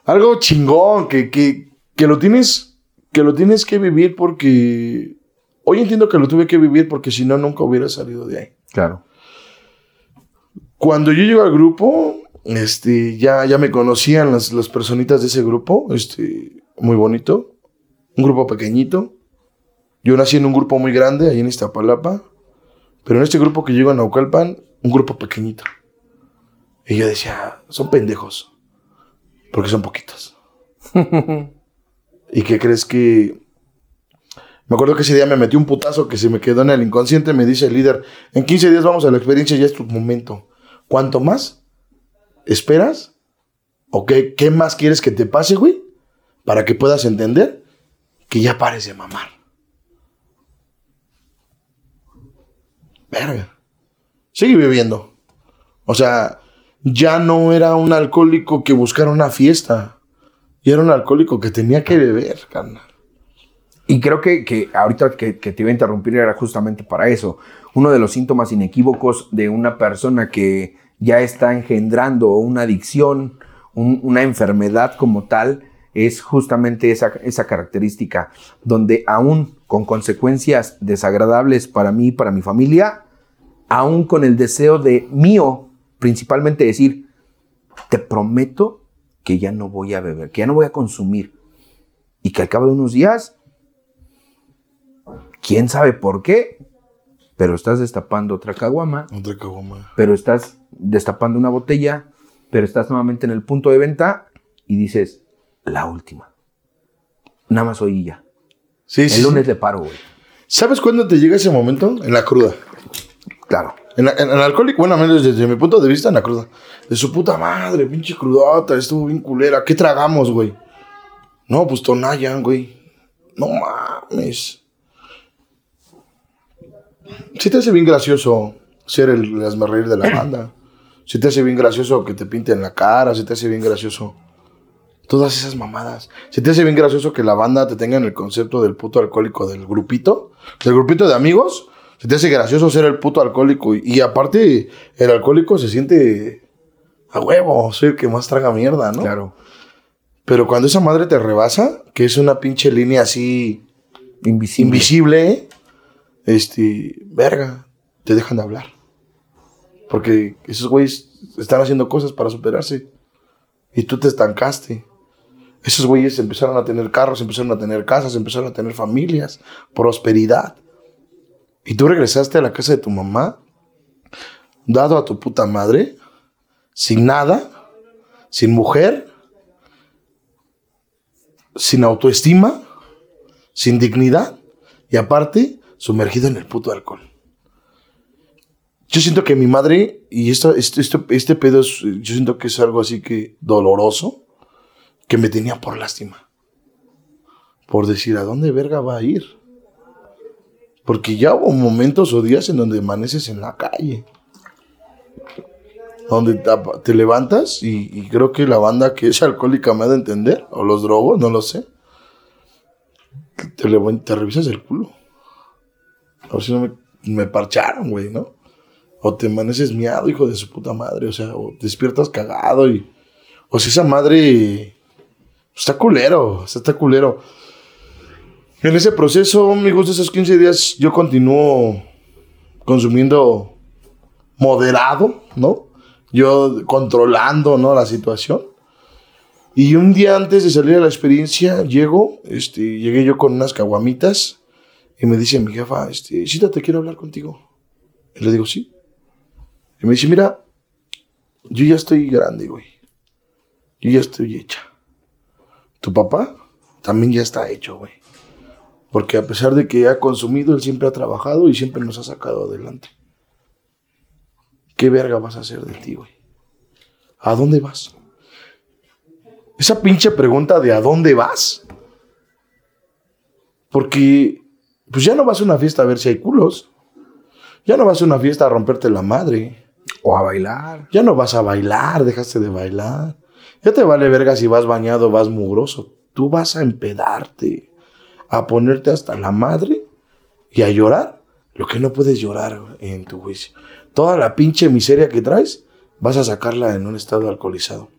algo chingón que, que, que lo tienes, que lo tienes que vivir porque... Hoy entiendo que lo tuve que vivir porque si no, nunca hubiera salido de ahí. Claro. Cuando yo llego al grupo, este, ya, ya me conocían las, las personitas de ese grupo, este, muy bonito, un grupo pequeñito. Yo nací en un grupo muy grande, ahí en Iztapalapa, pero en este grupo que llego a Naucalpan, un grupo pequeñito. Y yo decía, son pendejos, porque son poquitos. ¿Y qué crees que...? Me acuerdo que ese día me metí un putazo que se me quedó en el inconsciente, me dice el líder, en 15 días vamos a la experiencia, ya es tu momento. ¿Cuánto más? Esperas? ¿O qué, qué más quieres que te pase, güey? Para que puedas entender que ya pares de mamar. Verga. Sigue viviendo. O sea, ya no era un alcohólico que buscara una fiesta. Y era un alcohólico que tenía que beber, carnal. Y creo que, que ahorita que, que, te iba a interrumpir era justamente para eso. Uno de los síntomas inequívocos de una persona que ya está engendrando una adicción, un, una enfermedad como tal, es justamente esa, esa característica, donde aún con consecuencias desagradables para mí y para mi familia, aún con el deseo de mío, principalmente decir, te prometo que ya no voy a beber, que ya no voy a consumir, y que al cabo de unos días quién sabe por qué, pero estás destapando otra caguama. Otra caguama. Pero estás destapando una botella, pero estás nuevamente en el punto de venta y dices, la última. Nada más hoy y ya. Sí, el lunes le paro, güey. ¿Sabes cuándo te llega ese momento? En la cruda. Claro. En, el alcohólico, bueno, menos desde mi punto de vista, en la cruda. De su puta madre, pinche crudota, estuvo bien culera. ¿Qué tragamos, güey? No, pues Tonayan, güey. No mames. Si te hace bien gracioso ser el reír de la banda. Si te hace bien gracioso que te pinten la cara. Si te hace bien gracioso todas esas mamadas. Si te hace bien gracioso que la banda te tenga en el concepto del puto alcohólico del grupito. Del grupito de amigos. Si te hace gracioso ser el puto alcohólico. Y, aparte, el alcohólico se siente a huevo. Soy el que más traga mierda, ¿no? Claro. Pero cuando esa madre te rebasa, que es una pinche línea así invisible, invisible este, verga, te dejan de hablar. Porque esos güeyes están haciendo cosas para superarse. Y tú te estancaste. Esos güeyes empezaron a tener carros, empezaron a tener casas, empezaron a tener familias, prosperidad. Y tú regresaste a la casa de tu mamá, dado a tu puta madre, sin nada, sin mujer, sin autoestima, sin dignidad. Y aparte, sumergido en el puto alcohol. Yo siento que mi madre, y esto, este, este pedo, es, yo siento que es algo así que doloroso, que me tenía por lástima. Por decir, ¿a dónde verga va a ir? Porque ya hubo momentos o días en donde amaneces en la calle. Donde te, levantas y, creo que la banda que es alcohólica me ha de entender, o los drogos, no lo sé. Te, te revisas el culo. A ver si no me, parcharon, güey, ¿no? O te amaneces miado, hijo de su puta madre. O sea, o despiertas cagado y. O si esa madre. Está culero, está culero. En ese proceso, amigos, de esos 15 días, yo continúo consumiendo moderado, ¿no? Yo controlando, ¿no? La situación. Y un día antes de salir a la experiencia, llego, este, llegué yo con unas caguamitas y me dice mi jefa, este, te quiero hablar contigo. Y le digo, sí. Y me dice, mira, yo ya estoy grande, güey. Yo ya estoy hecha. Tu papá también ya está hecho, güey. Porque a pesar de que ha consumido, él siempre ha trabajado y siempre nos ha sacado adelante. ¿Qué verga vas a hacer de ti, güey? ¿A dónde vas? Esa pinche pregunta de ¿a dónde vas? Porque pues ya no vas a una fiesta a ver si hay culos. Ya no vas a una fiesta a romperte la madre. O a bailar. Ya no vas a bailar, dejaste de bailar. Ya te vale verga si vas bañado, vas mugroso. Tú vas a empedarte, a ponerte hasta la madre y a llorar lo que no puedes llorar en tu juicio. Toda la pinche miseria que traes, vas a sacarla en un estado alcoholizado.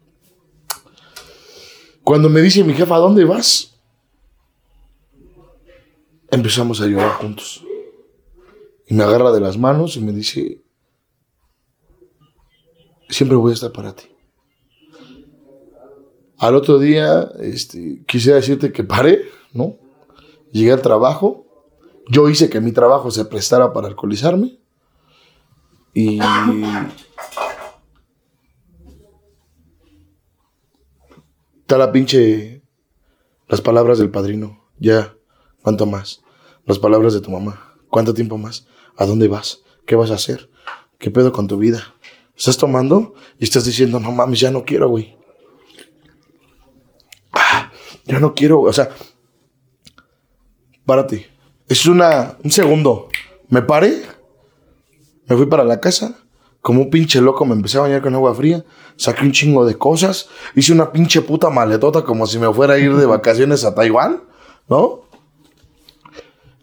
Cuando me dice mi jefa, ¿a dónde vas? Empezamos a llorar juntos. Y me agarra de las manos y me dice, siempre voy a estar para ti. Al otro día, este, quisiera decirte que paré, ¿no? Llegué al trabajo. Yo hice que mi trabajo se prestara para alcoholizarme. Y. Está la pinche. Las palabras del padrino. Ya, ¿cuánto más? Las palabras de tu mamá. ¿Cuánto tiempo más? ¿A dónde vas? ¿Qué vas a hacer? ¿Qué pedo con tu vida? Estás tomando y estás diciendo, no mames, ya no quiero, güey. Ah, ya no quiero, o sea, párate. Es una, un segundo. Me paré, me fui para la casa, como un pinche loco me empecé a bañar con agua fría, saqué un chingo de cosas, hice una pinche puta maletota como si me fuera a ir de vacaciones a Taiwán, ¿no?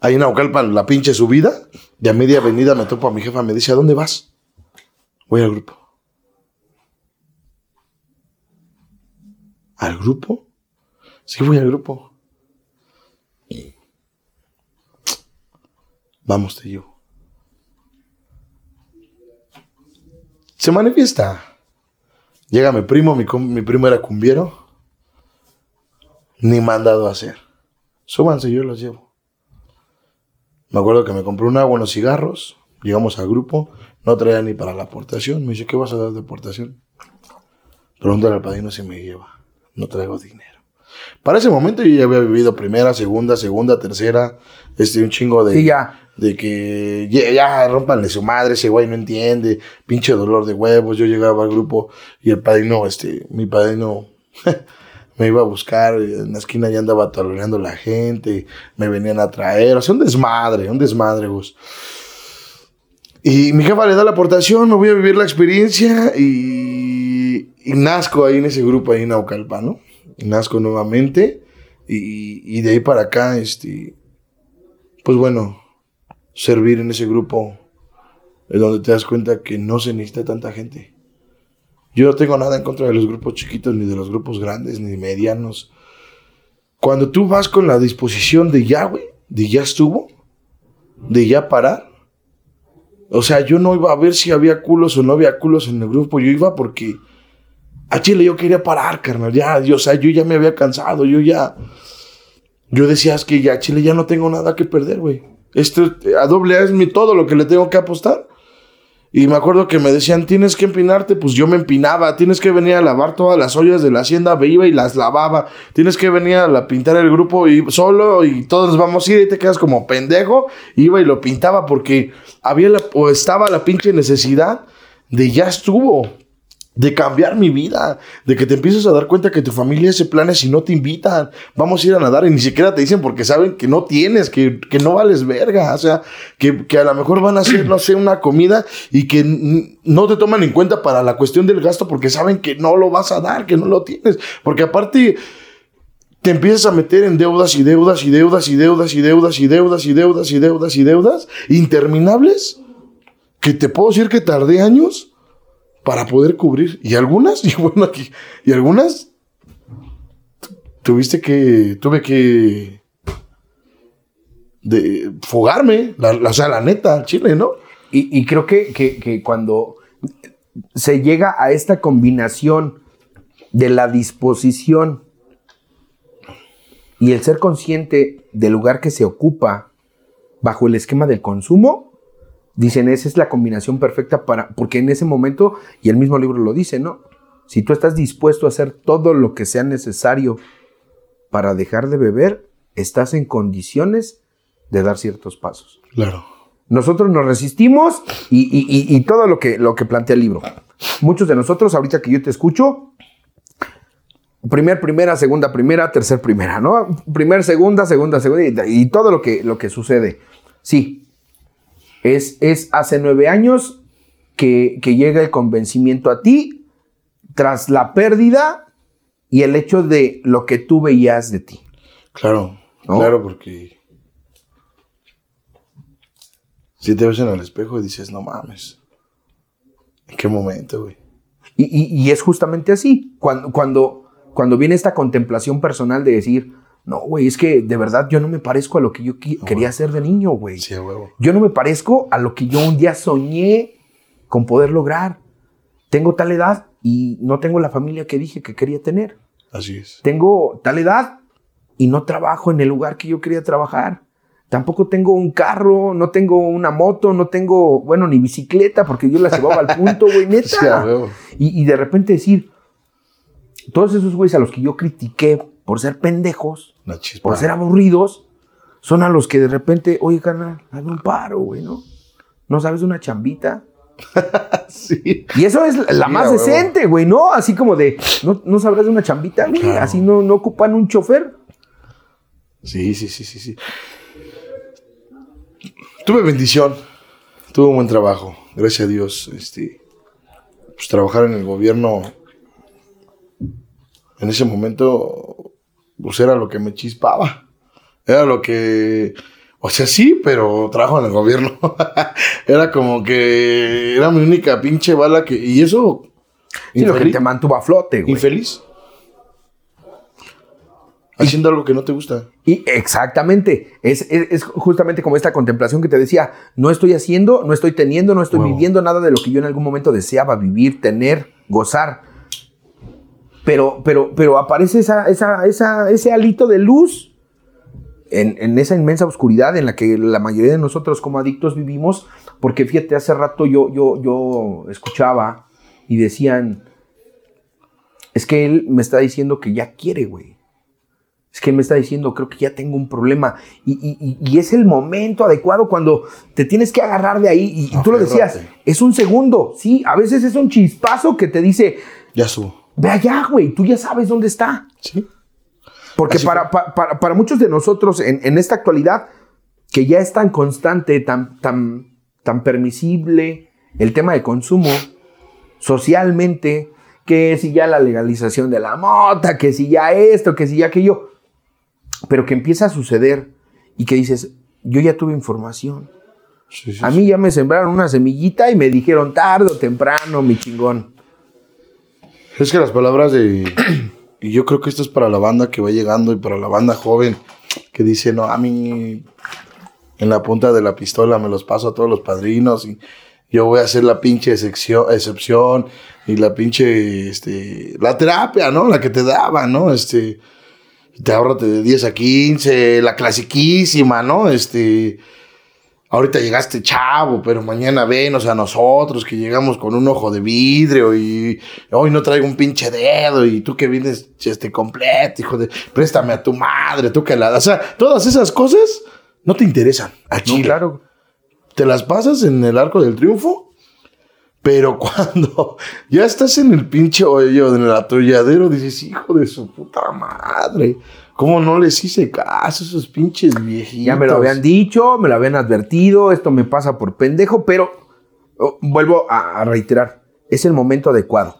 Ahí en Naucalpan, la pinche subida. Y a media avenida me topo a mi jefa, me dice, ¿a dónde vas? Voy al grupo. ¿Al grupo? Sí, voy al grupo. Vamos, te llevo. Se manifiesta. Llega mi primo, mi primo era cumbiero. Ni mandado a hacer. Súbanse, yo los llevo. Me acuerdo que me compré un agua, unos cigarros. Llegamos al grupo. No traía ni para la aportación. Me dice, ¿qué vas a dar de aportación? Pregúntale al padrino si me lleva. No traigo dinero. Para ese momento yo ya había vivido primera, segunda, segunda, tercera. Este, un chingo de... Sí, ya. De que ya, ya rompanle su madre, ese güey no entiende, pinche dolor de huevos. Yo llegaba al grupo y el padrino, este, mi padrino me iba a buscar, en la esquina ya andaba taloneando la gente, me venían a traer, o sea, un desmadre, un desmadre, Gus. Y mi jefa le da la aportación, me voy a vivir la experiencia y, y nazco ahí en ese grupo, ahí en Naucalpan, ¿no? Y nazco nuevamente y, y de ahí para acá, este, pues bueno, servir en ese grupo es donde te das cuenta que no se necesita tanta gente. Yo no tengo nada en contra de los grupos chiquitos, ni de los grupos grandes, ni medianos. Cuando tú vas con la disposición de ya, güey, de ya estuvo, de ya parar. O sea, yo no iba a ver si había culos o no había culos en el grupo. Yo iba porque a Chile yo quería parar, carnal. Ya, yo, o sea, yo ya me había cansado. Yo ya. Yo decía, es que ya Chile ya no tengo nada que perder, güey. Esto a doble A es mi todo lo que le tengo que apostar. Y me acuerdo que me decían, tienes que empinarte, pues yo me empinaba, tienes que venir a lavar todas las ollas de la hacienda, me iba y las lavaba, tienes que venir a la, pintar el grupo y solo y todos vamos a ir y te quedas como pendejo, iba y lo pintaba porque había la, o estaba la pinche necesidad de ya estuvo, de cambiar mi vida, de que te empieces a dar cuenta que tu familia hace planes y no te invitan, vamos a ir a nadar y ni siquiera te dicen porque saben que no tienes, que, que no vales verga, o sea, que, que a lo mejor van a hacer, no sé, una comida y que no te toman en cuenta para la cuestión del gasto porque saben que no lo vas a dar, que no lo tienes, porque aparte te empiezas a meter en deudas y deudas y deudas y deudas y deudas y deudas y deudas y deudas y deudas interminables que te puedo decir que tardé años para poder cubrir. Y algunas, y bueno, aquí, y algunas tu- tuviste que, tuve que de fugarme, la, la- o sea, la neta, chile, ¿no? Y, y creo que, que- que cuando se llega a esta combinación de la disposición y el ser consciente del lugar que se ocupa bajo el esquema del consumo, dicen esa es la combinación perfecta para, porque en ese momento, y el mismo libro lo dice, ¿no? Si tú estás dispuesto a hacer todo lo que sea necesario para dejar de beber, estás en condiciones de dar ciertos pasos. Claro. Nosotros nos resistimos y, y- y- y todo lo que, lo que plantea el libro. Muchos de nosotros, ahorita que yo te escucho, primer, primera, segunda, primera, tercer, primera, ¿no? Primer, segunda, segunda, segunda, y, y todo lo que, lo que sucede. Sí, es, es hace nueve años que, que llega el convencimiento a ti tras la pérdida y el hecho de lo que tú veías de ti. Claro, ¿No? claro, porque si te ves en el espejo y dices, no mames, ¿en qué momento, güey? Y, y- y es justamente así, cuando, cuando, cuando viene esta contemplación personal de decir, no, güey, es que de verdad yo no me parezco a lo que yo qui- quería ser de niño, güey. Sí, huevo. Yo no me parezco a lo que yo un día soñé con poder lograr. Tengo tal edad y no tengo la familia que dije que quería tener. Así es. Tengo tal edad y no trabajo en el lugar que yo quería trabajar. Tampoco tengo un carro, no tengo una moto, no tengo, bueno, ni bicicleta, porque yo la llevaba al punto, güey, neta. Sí. Y, y de repente decir, todos esos güeyes a los que yo critiqué por ser pendejos, por ser aburridos, son a los que de repente, oye, carnal, hazme un paro, güey, ¿no? ¿No sabes una chambita? Sí. Y eso es la Sí, más decente, güey, ¿no? Así como de, ¿no, no sabrás de una chambita, güey? Claro. Así no, no ocupan un chofer. Sí, sí, sí, sí, sí. Tuve bendición. Tuve un buen trabajo. Gracias a Dios. Este, pues trabajar en el gobierno en ese momento, pues era lo que me chispaba. Era lo que. O sea, sí, pero trabajo en el gobierno. era como que era mi única pinche bala que. Y eso. Sí, lo que te mantuvo a flote, güey. Infeliz. Haciendo algo que no te gusta. Y exactamente, es, es- es justamente como esta contemplación que te decía, no estoy haciendo, no estoy teniendo, no estoy viviendo nada de lo que yo en algún momento deseaba vivir, tener, gozar. Pero, pero, pero aparece esa, esa, esa- ese alito de luz en, en esa inmensa oscuridad en la que la mayoría de nosotros como adictos vivimos, porque fíjate, hace rato yo, yo, yo escuchaba y decían, es que él me está diciendo que ya quiere, güey. Es que él me está diciendo, creo que ya tengo un problema. Y, y- y- es el momento adecuado cuando te tienes que agarrar de ahí. Y, y tú lo decías, es un segundo. Sí, a veces es un chispazo que te dice, Ya estuvo. Ve allá, güey, tú ya sabes dónde está. Sí. Porque para, pa- para, para muchos de nosotros en, en esta actualidad, que ya es tan constante, tan, tan, tan permisible el tema de consumo socialmente, que si ya la legalización de la mota, que si ya esto, que si ya aquello, pero que empieza a suceder y que dices, yo ya tuve información. Sí, sí, A sí. mí ya me sembraron una semillita y me dijeron tarde o temprano, mi chingón. Es que las palabras de. Y yo creo que esto es para la banda que va llegando y para la banda joven que dice, no, a mí en la punta de la pistola me los paso a todos los padrinos y yo voy a hacer la pinche excepción, excepción y la pinche, este, la terapia, ¿no? La que te daban, ¿no? Este, te ahorrate de 10 a 15, la clasiquísima, ¿no? Este, ahorita llegaste chavo, pero mañana venos a nosotros que llegamos con un ojo de vidrio y hoy no traigo un pinche dedo y tú que vienes este completo, hijo de, préstame a tu madre, tú que la, o sea, todas esas cosas no te interesan a No, Chile. claro. Te las pasas en el arco del triunfo, pero cuando ya estás en el pinche hoyo, en el atolladero, dices, hijo de su puta madre, ¿cómo no les hice caso a esos pinches viejitos? Ya me lo habían dicho, me lo habían advertido, esto me pasa por pendejo, pero oh, vuelvo a, reiterar, es el momento adecuado.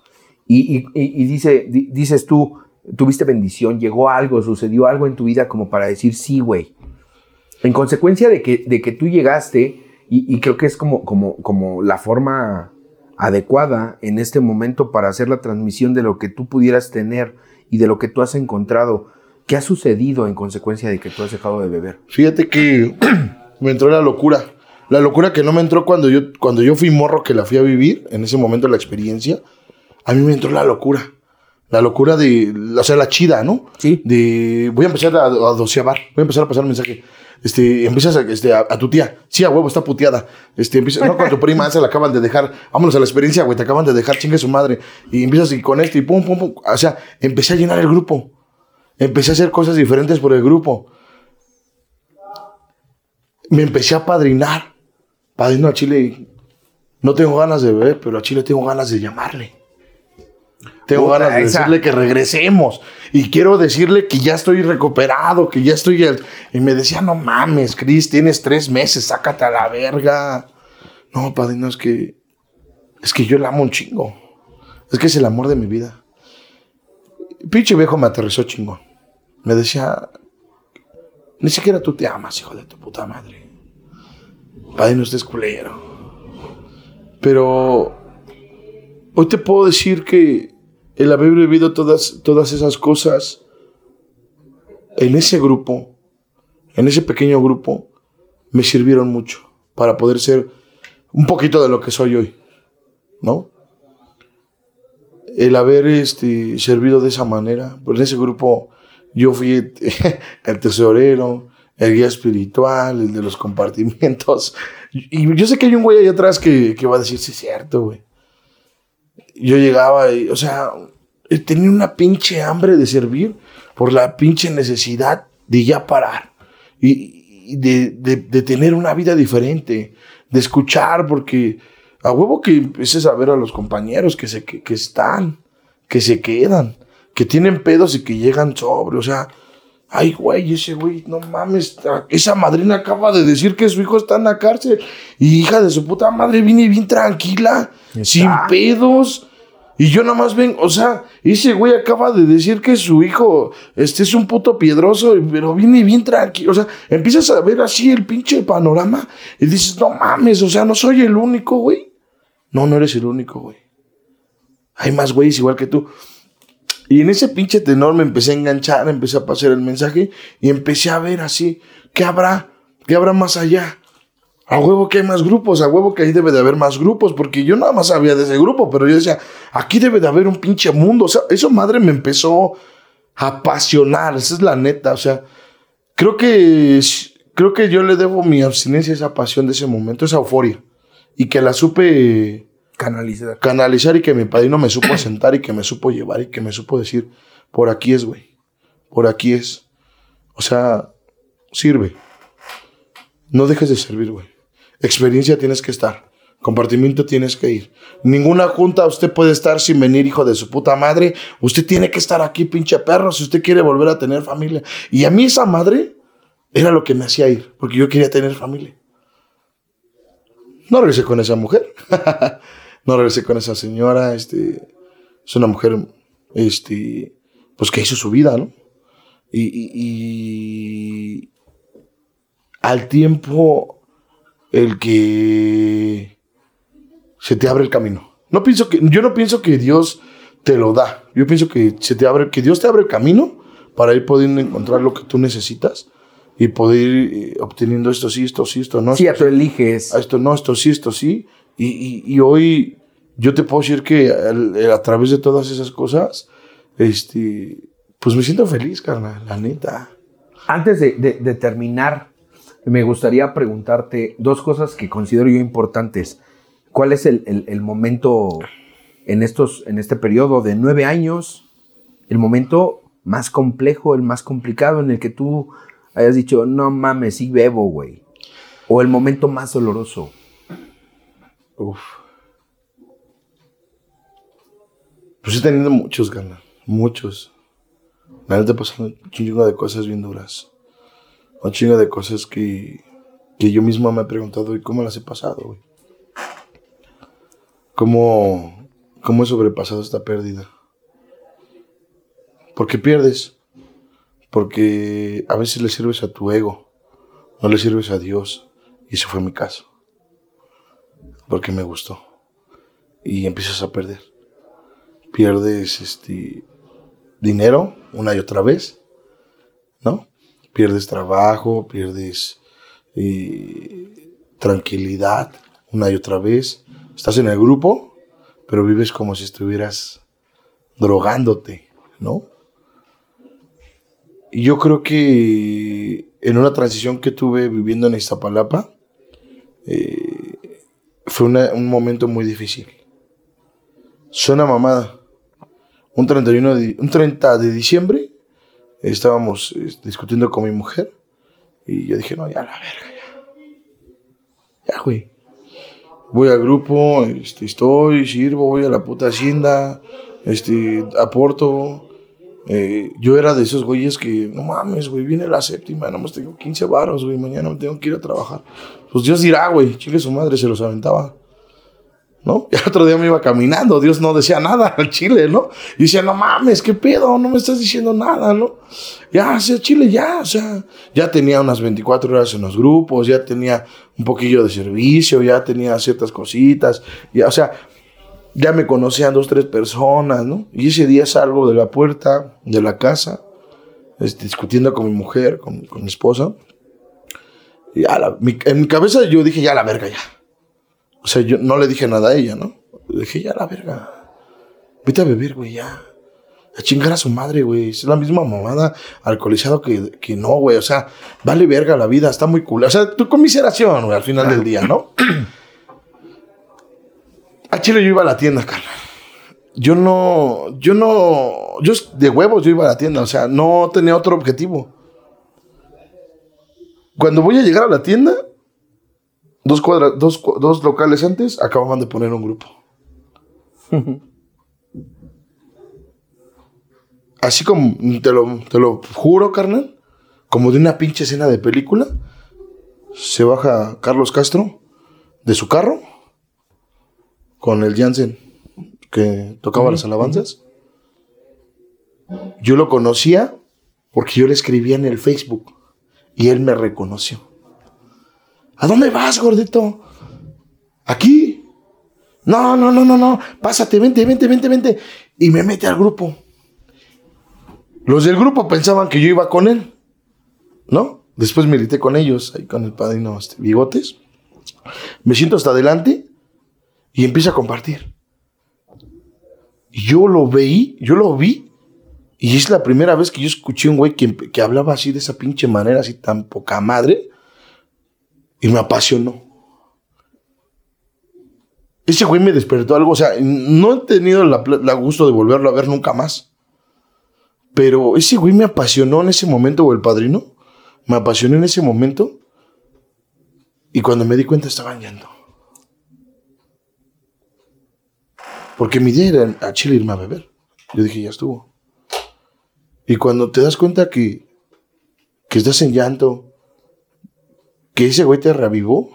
Y, dice, di- dices tú, tuviste bendición, llegó algo, sucedió algo en tu vida como para decir sí, güey. En consecuencia de que, de que tú llegaste, y, y creo que es como, como, como la forma adecuada en este momento para hacer la transmisión de lo que tú pudieras tener y de lo que tú has encontrado. ¿Qué ha sucedido en consecuencia de que tú has dejado de beber? Fíjate que me entró la locura. La locura que no me entró cuando yo, cuando yo fui morro que la fui a vivir, en ese momento la experiencia, a mí me entró la locura. La locura de, o sea, la chida, ¿no? Sí. De, voy a empezar a, a doceabar, voy a empezar a pasar mensaje. Este, empiezas a, este, a, a tu tía, sí, a huevo, está puteada. Este, empieza, no, con tu prima, se la acaban de dejar, vámonos a la experiencia, güey, te acaban de dejar, chingue su madre. Y empiezas y con esto y pum, pum, pum. O sea, empecé a llenar el grupo. Empecé a hacer cosas diferentes por el grupo me empecé a padrinar. Padrino a Chile. No tengo ganas de beber, pero a Chile tengo ganas de llamarle. Tengo Puta, ganas de esa- decirle que regresemos. Y quiero decirle que ya estoy recuperado, que ya estoy. al- Y me decía, no mames, Chris, tienes tres meses, sácate a la verga. No, padrino, es que. Es que yo le amo un chingo. Es que es el amor de mi vida. Pinche viejo me aterrizó chingón. Me decía, ni siquiera tú te amas, hijo de tu puta madre. Padre, usted es culero. Pero hoy te puedo decir que el haber vivido todas, todas esas cosas en ese grupo, en ese pequeño grupo, me sirvieron mucho para poder ser un poquito de lo que soy hoy, ¿no? El haber este, servido de esa manera, pues en ese grupo yo fui el tesorero, el guía espiritual, el de los compartimientos. Y yo sé que hay un güey ahí atrás que, que va a decir, sí, es cierto, güey. Yo llegaba y, o sea, eh, tenía una pinche hambre de servir por la pinche necesidad de ya parar. Y, de- de tener una vida diferente, de escuchar, porque a huevo que empieces a ver a los compañeros que, se, que, que están, que se quedan, que tienen pedos y que llegan sobre, o sea, ay, güey, ese güey, no mames, esa madrina acaba de decir que su hijo está en la cárcel y hija de su puta madre viene bien tranquila, sin pedos. Y yo nada más ven, o sea, ese güey acaba de decir que su hijo este es un puto piedroso, pero viene bien tranquilo. O sea, empiezas a ver así el pinche panorama y dices, no mames, o sea, no soy el único, güey. No, no eres el único, güey. Hay más güeyes igual que tú. Y en ese pinche tenor me empecé a enganchar, empecé a pasar el mensaje y empecé a ver así, ¿qué habrá? ¿Qué habrá más allá? A huevo que hay más grupos, a huevo que ahí debe de haber más grupos, porque yo nada más sabía de ese grupo, pero yo decía, aquí debe de haber un pinche mundo. O sea, eso madre me empezó a apasionar, esa es la neta. O sea, creo que, creo que yo le debo mi abstinencia a esa pasión de ese momento, esa euforia. Y que la supe Canalizar. canalizar y que mi padrino me supo sentar y que me supo llevar y que me supo decir, por aquí es, güey. Por aquí es. O sea, sirve. No dejes de servir, güey. Experiencia tienes que estar. Compartimiento tienes que ir. Ninguna junta usted puede estar sin venir, hijo de su puta madre. Usted tiene que estar aquí, pinche perro, si usted quiere volver a tener familia. Y a mí esa madre era lo que me hacía ir, porque yo quería tener familia. No regresé con esa mujer. no regresé con esa señora. Este, es una mujer, este, pues que hizo su vida, ¿no? Y, al tiempo el que se te abre el camino. No pienso que, yo no pienso que Dios te lo da. Yo pienso que se te abre, que Dios te abre el camino para ir pudiendo encontrar lo que tú necesitas y poder ir eh, obteniendo esto sí, esto sí, esto no. Sí, esto tú eliges. a esto no, esto sí, esto sí. Y, y- y hoy yo te puedo decir que eh, a, través de todas esas cosas, este, pues me siento feliz, carnal, la neta. Antes de, de- de terminar, me gustaría preguntarte dos cosas que considero yo importantes. ¿Cuál es el, el- el momento en, estos, en este periodo de nueve años, el momento más complejo, el más complicado en el que tú hayas dicho, no mames, sí bebo, güey? O el momento más doloroso. Uf. Pues he tenido muchos, carnal, muchos. La neta pasaron un chingo de cosas bien duras. Un chingo de cosas que, que yo mismo me he preguntado, ¿y cómo las he pasado, güey? ¿Cómo, ¿Cómo he sobrepasado esta pérdida? Porque pierdes. Porque a veces le sirves a tu ego, no le sirves a Dios. Y ese fue mi caso. Porque me gustó. Y empiezas a perder. Pierdes este dinero una y otra vez, ¿no? Pierdes trabajo, pierdes eh, tranquilidad una y otra vez. Estás en el grupo, pero vives como si estuvieras drogándote, ¿no? Yo creo que en una transición que tuve viviendo en Iztapalapa, eh, fue un momento muy difícil. Suena mamada. Un 31 de, un 30 de diciembre estábamos discutiendo con mi mujer y yo dije, no, ya la verga, ya. Ya, güey. Voy al grupo, este, estoy, sirvo, voy a la puta hacienda, este, aporto. Eh, yo era de esos güeyes que, no mames, güey, viene la séptima, nada más tengo 15 varos, güey, mañana me tengo que ir a trabajar. Pues Dios dirá, güey, chile su madre, se los aventaba. ¿No? Y otro día me iba caminando, Dios no decía nada al chile, ¿no? Y decía, no mames, ¿qué pedo? No me estás diciendo nada, ¿no? Ya, sea, Chile, ya, o sea, ya tenía unas 24 horas en los grupos, ya tenía un poquillo de servicio, ya tenía ciertas cositas, ya, o sea, ya me conocían dos, tres personas, ¿no? Y ese día salgo de la puerta de la casa, este, discutiendo con mi mujer, con, con mi esposa. Y a la- mi- en mi cabeza yo dije, ya la verga, ya. O sea, yo no le dije nada a ella, ¿no? Le dije, ya la verga. Vete a beber, güey, ya. A chingar a su madre, güey. Es la misma mamada alcoholizado que, que no, güey. O sea, vale verga la vida, está muy cool. O sea, tu conmiseración, güey, al final del día, ¿no? Chile yo iba a la tienda, carnal. Yo no, yo no, yo de huevos yo iba a la tienda, o sea, no tenía otro objetivo. Cuando voy a llegar a la tienda, dos, cuadra, dos, dos locales antes acababan de poner un grupo. Así como, te lo, te lo juro, carnal, como de una pinche escena de película, se baja Carlos Castro de su carro con el Jansen. que tocaba las alabanzas. Yo lo conocía porque yo le escribía en el Facebook y él me reconoció. ¿A dónde vas, gordito? Aquí. No, no, no, no, no. Pásate, vente, vente, vente, vente. Y me mete al grupo. Los del grupo pensaban que yo iba con él. ¿No? Después milité con ellos, ahí con el padrino este, Bigotes. Me siento hasta adelante y empiezo a compartir. Yo lo veí, yo lo vi. Y es la primera vez que yo escuché un güey que, que hablaba así de esa pinche manera, así tan poca madre. Y me apasionó. Ese güey me despertó algo. O sea, no he tenido la, gusto de volverlo a ver nunca más. Pero ese güey me apasionó en ese momento, o el padrino. Me apasionó en ese momento. Y cuando me di cuenta estaban yendo. Porque mi idea era a Chile irme a beber. Yo dije, ya estuvo. Y cuando te das cuenta que, que estás en llanto, que ese güey te revivó,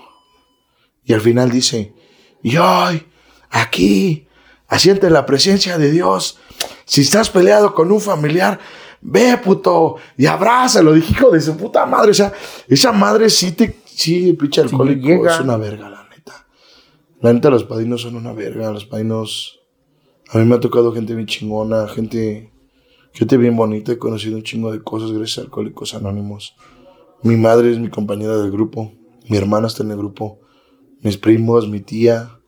y al final dice, y hoy, aquí, asiente la presencia de Dios. Si estás peleado con un familiar, ve, puto, y abrázalo. Dije, hijo de su puta madre. O sea, esa madre sí te, sí, pinche alcohólico, es una verga, la neta. La neta, los padrinos son una verga. Los padrinos, a mí me ha tocado gente bien chingona, gente Gente bien bonita, he conocido un chingo de cosas gracias a Alcohólicos Anónimos. Mi madre es mi compañera del grupo, mi hermana está en el grupo, mis primos, mi tía,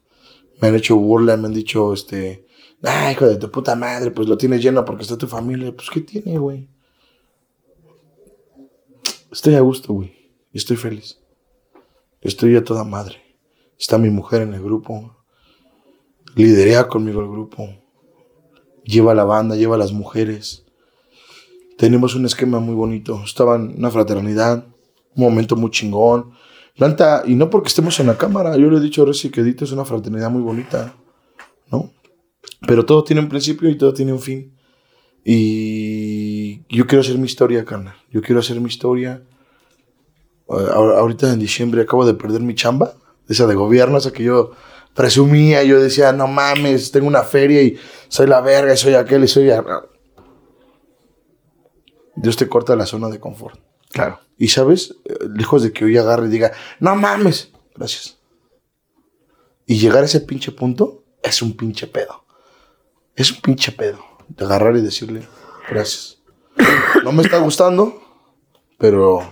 me han hecho burla, me han dicho, este, ah, hijo de tu puta madre, pues lo tienes lleno porque está tu familia. Pues, ¿qué tiene, güey? Estoy a gusto, güey. Estoy feliz. Estoy a toda madre. Está mi mujer en el grupo. Liderea conmigo el grupo lleva la banda, lleva las mujeres. Tenemos un esquema muy bonito. Estaba en una fraternidad, un momento muy chingón. Planta, y no porque estemos en la cámara, yo le he dicho a Reci que Edito es una fraternidad muy bonita, ¿no? Pero todo tiene un principio y todo tiene un fin. Y yo quiero hacer mi historia, carnal. Yo quiero hacer mi historia. Ahorita en diciembre acabo de perder mi chamba, esa de gobierno, esa que yo presumía, yo decía, no mames, tengo una feria y soy la verga y soy aquel y soy... Dios te corta la zona de confort. Claro. Y sabes, lejos de que hoy agarre y diga, no mames, gracias. Y llegar a ese pinche punto es un pinche pedo. Es un pinche pedo. De agarrar y decirle, gracias. No me está gustando, pero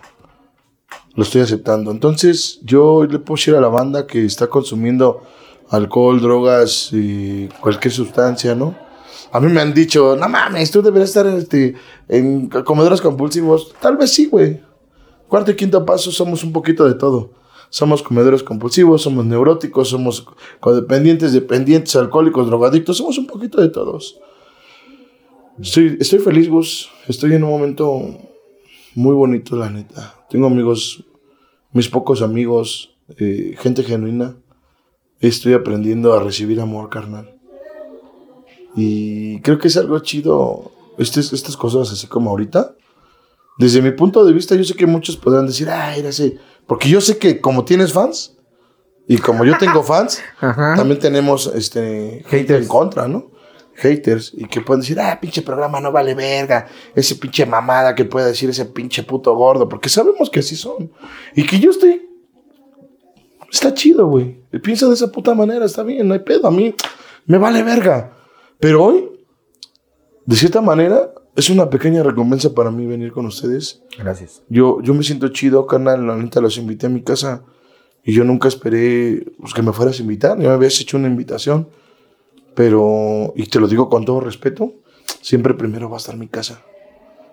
lo estoy aceptando. Entonces, yo le puedo decir a la banda que está consumiendo alcohol, drogas y cualquier sustancia, ¿no? A mí me han dicho, no mames, tú deberías estar en, este, en comedores compulsivos. Tal vez sí, güey. Cuarto y quinto paso somos un poquito de todo. Somos comedores compulsivos, somos neuróticos, somos codependientes, dependientes, alcohólicos, drogadictos, somos un poquito de todos. Estoy, estoy feliz, Gus. Estoy en un momento muy bonito, la neta. Tengo amigos, mis pocos amigos, eh, gente genuina estoy aprendiendo a recibir amor carnal. Y creo que es algo chido, este, estas cosas así como ahorita. Desde mi punto de vista, yo sé que muchos podrán decir, ay, era así. Porque yo sé que como tienes fans, y como yo tengo fans, también tenemos este, haters en contra, ¿no? Haters, y que pueden decir, ah, pinche programa no vale verga, ese pinche mamada que puede decir ese pinche puto gordo, porque sabemos que así son. Y que yo estoy Está chido, güey. Piensa de esa puta manera, está bien, no hay pedo. A mí me vale verga. Pero hoy, de cierta manera, es una pequeña recompensa para mí venir con ustedes. Gracias. Yo, yo me siento chido, canal. La neta los invité a mi casa y yo nunca esperé pues, que me fueras a invitar. Ya me habías hecho una invitación. Pero, y te lo digo con todo respeto, siempre primero va a estar mi casa.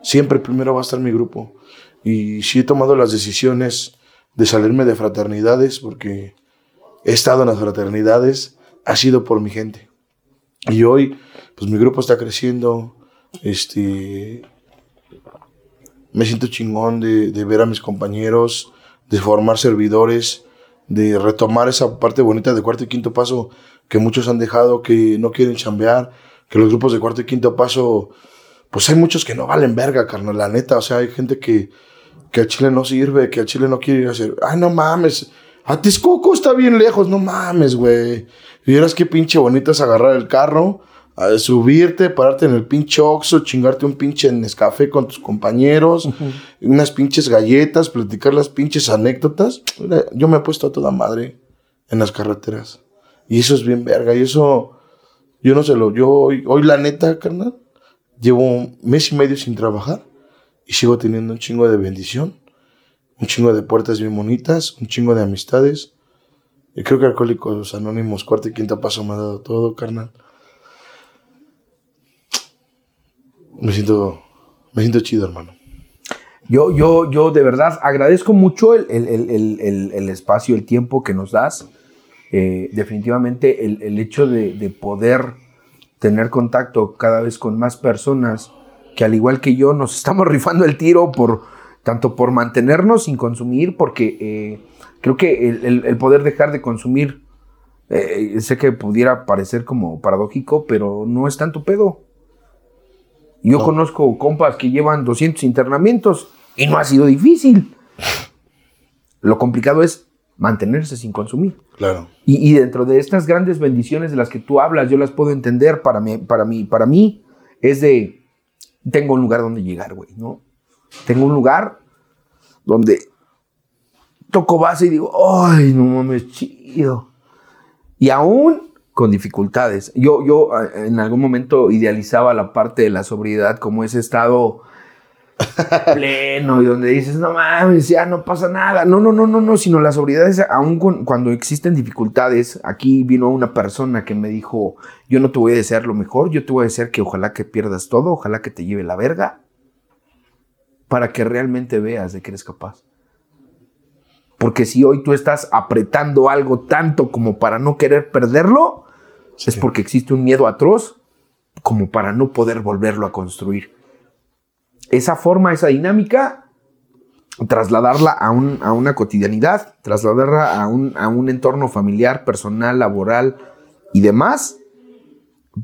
Siempre primero va a estar mi grupo. Y si he tomado las decisiones de salirme de fraternidades, porque he estado en las fraternidades, ha sido por mi gente. Y hoy, pues mi grupo está creciendo, este, me siento chingón de, de ver a mis compañeros, de formar servidores, de retomar esa parte bonita de cuarto y quinto paso que muchos han dejado, que no quieren chambear, que los grupos de cuarto y quinto paso, pues hay muchos que no valen verga, carnal, la neta, o sea, hay gente que, que a Chile no sirve, que a Chile no quiere ir a hacer. Ay, no mames. A Texcoco está bien lejos, no mames, güey. Vieras qué pinche bonito es agarrar el carro, a subirte, pararte en el pinche Oxxo, chingarte un pinche Nescafé con tus compañeros, unas pinches galletas, platicar las pinches anécdotas. Yo me he puesto a toda madre en las carreteras. Y eso es bien verga. Y eso, yo no sé lo, yo hoy, hoy la neta, carnal, llevo un mes y medio sin trabajar y sigo teniendo un chingo de bendición, un chingo de puertas bien bonitas, un chingo de amistades. Y creo que Alcohólicos Anónimos, cuarto y quinto paso me ha dado todo, carnal. Me siento, me siento chido, hermano. Yo, yo, yo de verdad agradezco mucho el, el- el- el- espacio, el tiempo que nos das. Eh, definitivamente el, hecho de poder tener contacto cada vez con más personas que al igual que yo nos estamos rifando el tiro por tanto por mantenernos sin consumir, porque eh, creo que el, el- el poder dejar de consumir, eh, sé que pudiera parecer como paradójico, pero no es tanto pedo. Yo conozco compas que llevan 200 internamientos y no ha sido difícil. Lo complicado es mantenerse sin consumir. Claro. Y, y dentro de estas grandes bendiciones de las que tú hablas, yo las puedo entender para mí, para mí, para mí es de, tengo un lugar donde llegar, güey, ¿no? Tengo un lugar donde toco base y digo, ay, no mames, chido. Y aún con dificultades. Yo, yo eh, en algún momento idealizaba la parte de la sobriedad como ese estado pleno y donde dices, no mames, ya no pasa nada. No, no, no, no, no, sino la sobriedad es aún con- cuando existen dificultades. Aquí vino una persona que me dijo, yo no te voy a desear lo mejor, yo te voy a desear que ojalá que pierdas todo, ojalá que te lleve la verga, para que realmente veas de que eres capaz. Porque si hoy tú estás apretando algo tanto como para no querer perderlo, es porque existe un miedo atroz como para no poder volverlo a construir. Esa forma, esa dinámica, trasladarla a, un- a una cotidianidad, trasladarla a un, a un entorno familiar, personal, laboral y demás,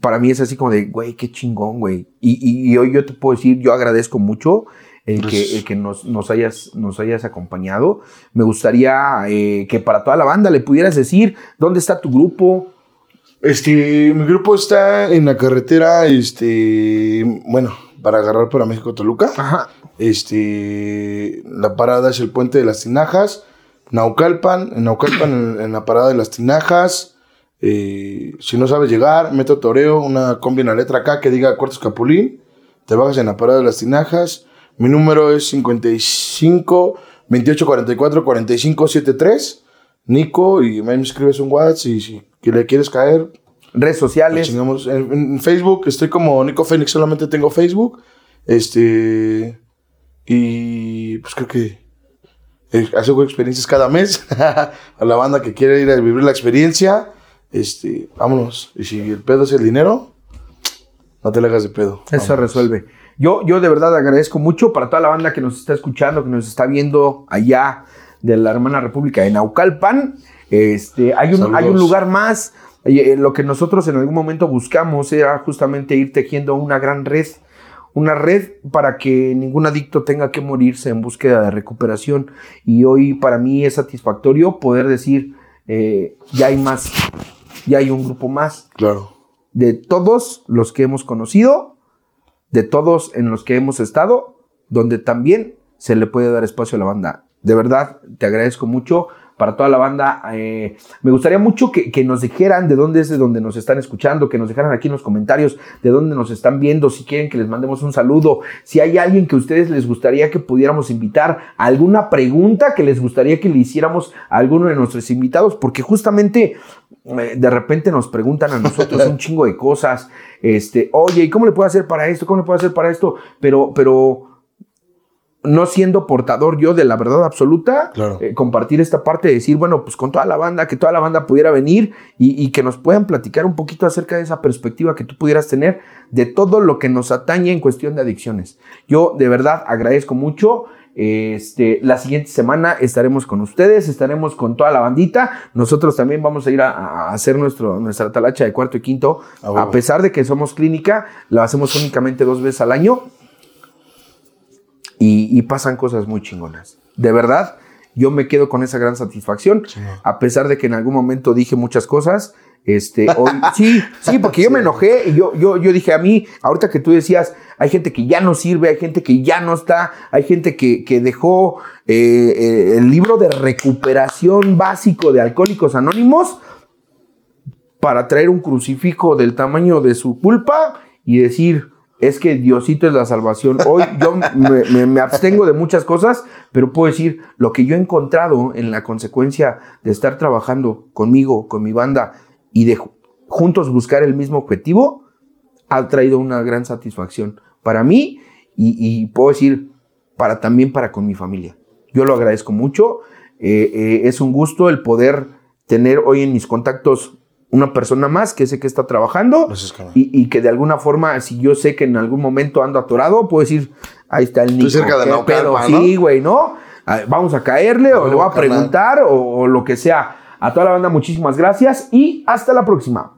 para mí es así como de, güey, qué chingón, güey. Y, y- y hoy yo te puedo decir, yo agradezco mucho el que, el que nos, nos hayas, nos hayas acompañado. Me gustaría eh, que para toda la banda le pudieras decir dónde está tu grupo. Este, mi grupo está en la carretera, este, bueno, para agarrar para México Toluca. Ajá. Este, la parada es el puente de las Tinajas, Naucalpan, en Naucalpan en, en la parada de las Tinajas. Eh, si no sabes llegar, meto toreo, una combi en la letra K que diga Cuartos Capulín. Te bajas en la parada de las Tinajas. Mi número es 55 28 44 45 73. Nico, y me escribes un WhatsApp y si le quieres caer, Redes sociales. chingamos. En, en Facebook estoy como Nico Fénix, solamente tengo Facebook. Este. Y pues creo que eh, hago experiencias cada mes. a la banda que quiere ir a vivir la experiencia. Este, vámonos. Y si el pedo es el dinero, no te le hagas de pedo. Eso resuelve. Yo, yo de verdad agradezco mucho para toda la banda que nos está escuchando, que nos está viendo allá de la hermana República de Naucalpan. Este, hay, un, Saludos. hay un lugar más. Eh, lo que nosotros en algún momento buscamos era justamente ir tejiendo una gran red. Una red para que ningún adicto tenga que morirse en búsqueda de recuperación. Y hoy para mí es satisfactorio poder decir, eh, ya hay más, ya hay un grupo más Claro. de todos los que hemos conocido, de todos en los que hemos estado, donde también se le puede dar espacio a la banda. De verdad, te agradezco mucho. Para toda la banda, eh, me gustaría mucho que, que nos dijeran de dónde es de donde nos están escuchando, que nos dejaran aquí en los comentarios de dónde nos están viendo, si quieren que les mandemos un saludo, si hay alguien que a ustedes les gustaría que pudiéramos invitar, alguna pregunta que les gustaría que le hiciéramos a alguno de nuestros invitados, porque justamente eh, de repente nos preguntan a nosotros un chingo de cosas. Este, oye, ¿y cómo le puedo hacer para esto? ¿Cómo le puedo hacer para esto? Pero, pero no siendo portador yo de la verdad absoluta, Claro. eh, compartir esta parte de decir, bueno, pues con toda la banda, que toda la banda pudiera venir y, y que nos puedan platicar un poquito acerca de esa perspectiva que tú pudieras tener de todo lo que nos atañe en cuestión de adicciones. Yo de verdad agradezco mucho. Este, la siguiente semana estaremos con ustedes, estaremos con toda la bandita. Nosotros también vamos a ir a, a hacer nuestro, nuestra talacha de cuarto y quinto. A pesar de que somos clínica, la hacemos únicamente dos veces al año y, y pasan cosas muy chingonas. De verdad, yo me quedo con esa gran satisfacción. A pesar de que en algún momento dije muchas cosas, Este, hoy, sí, sí, porque yo me enojé y yo, yo, yo dije a mí, ahorita que tú decías, hay gente que ya no sirve, hay gente que ya no está, hay gente que, que dejó eh, eh, el libro de recuperación básico de Alcohólicos Anónimos para traer un crucifijo del tamaño de su culpa y decir, es que Diosito es la salvación. Hoy yo me, abstengo de muchas cosas, pero puedo decir lo que yo he encontrado en la consecuencia de estar trabajando conmigo, con mi banda y de juntos buscar el mismo objetivo, ha traído una gran satisfacción para mí y, y puedo decir para también para con mi familia. Yo lo agradezco mucho. Eh, eh, es un gusto el poder tener hoy en mis contactos una persona más que sé que está trabajando y, y, que de alguna forma, si yo sé que en algún momento ando atorado, puedo decir, ahí está el niño. cerca de no pero sí, güey, ¿no? Vamos a caerle o le voy a preguntar o, o lo que sea. A toda la banda, muchísimas gracias y hasta la próxima.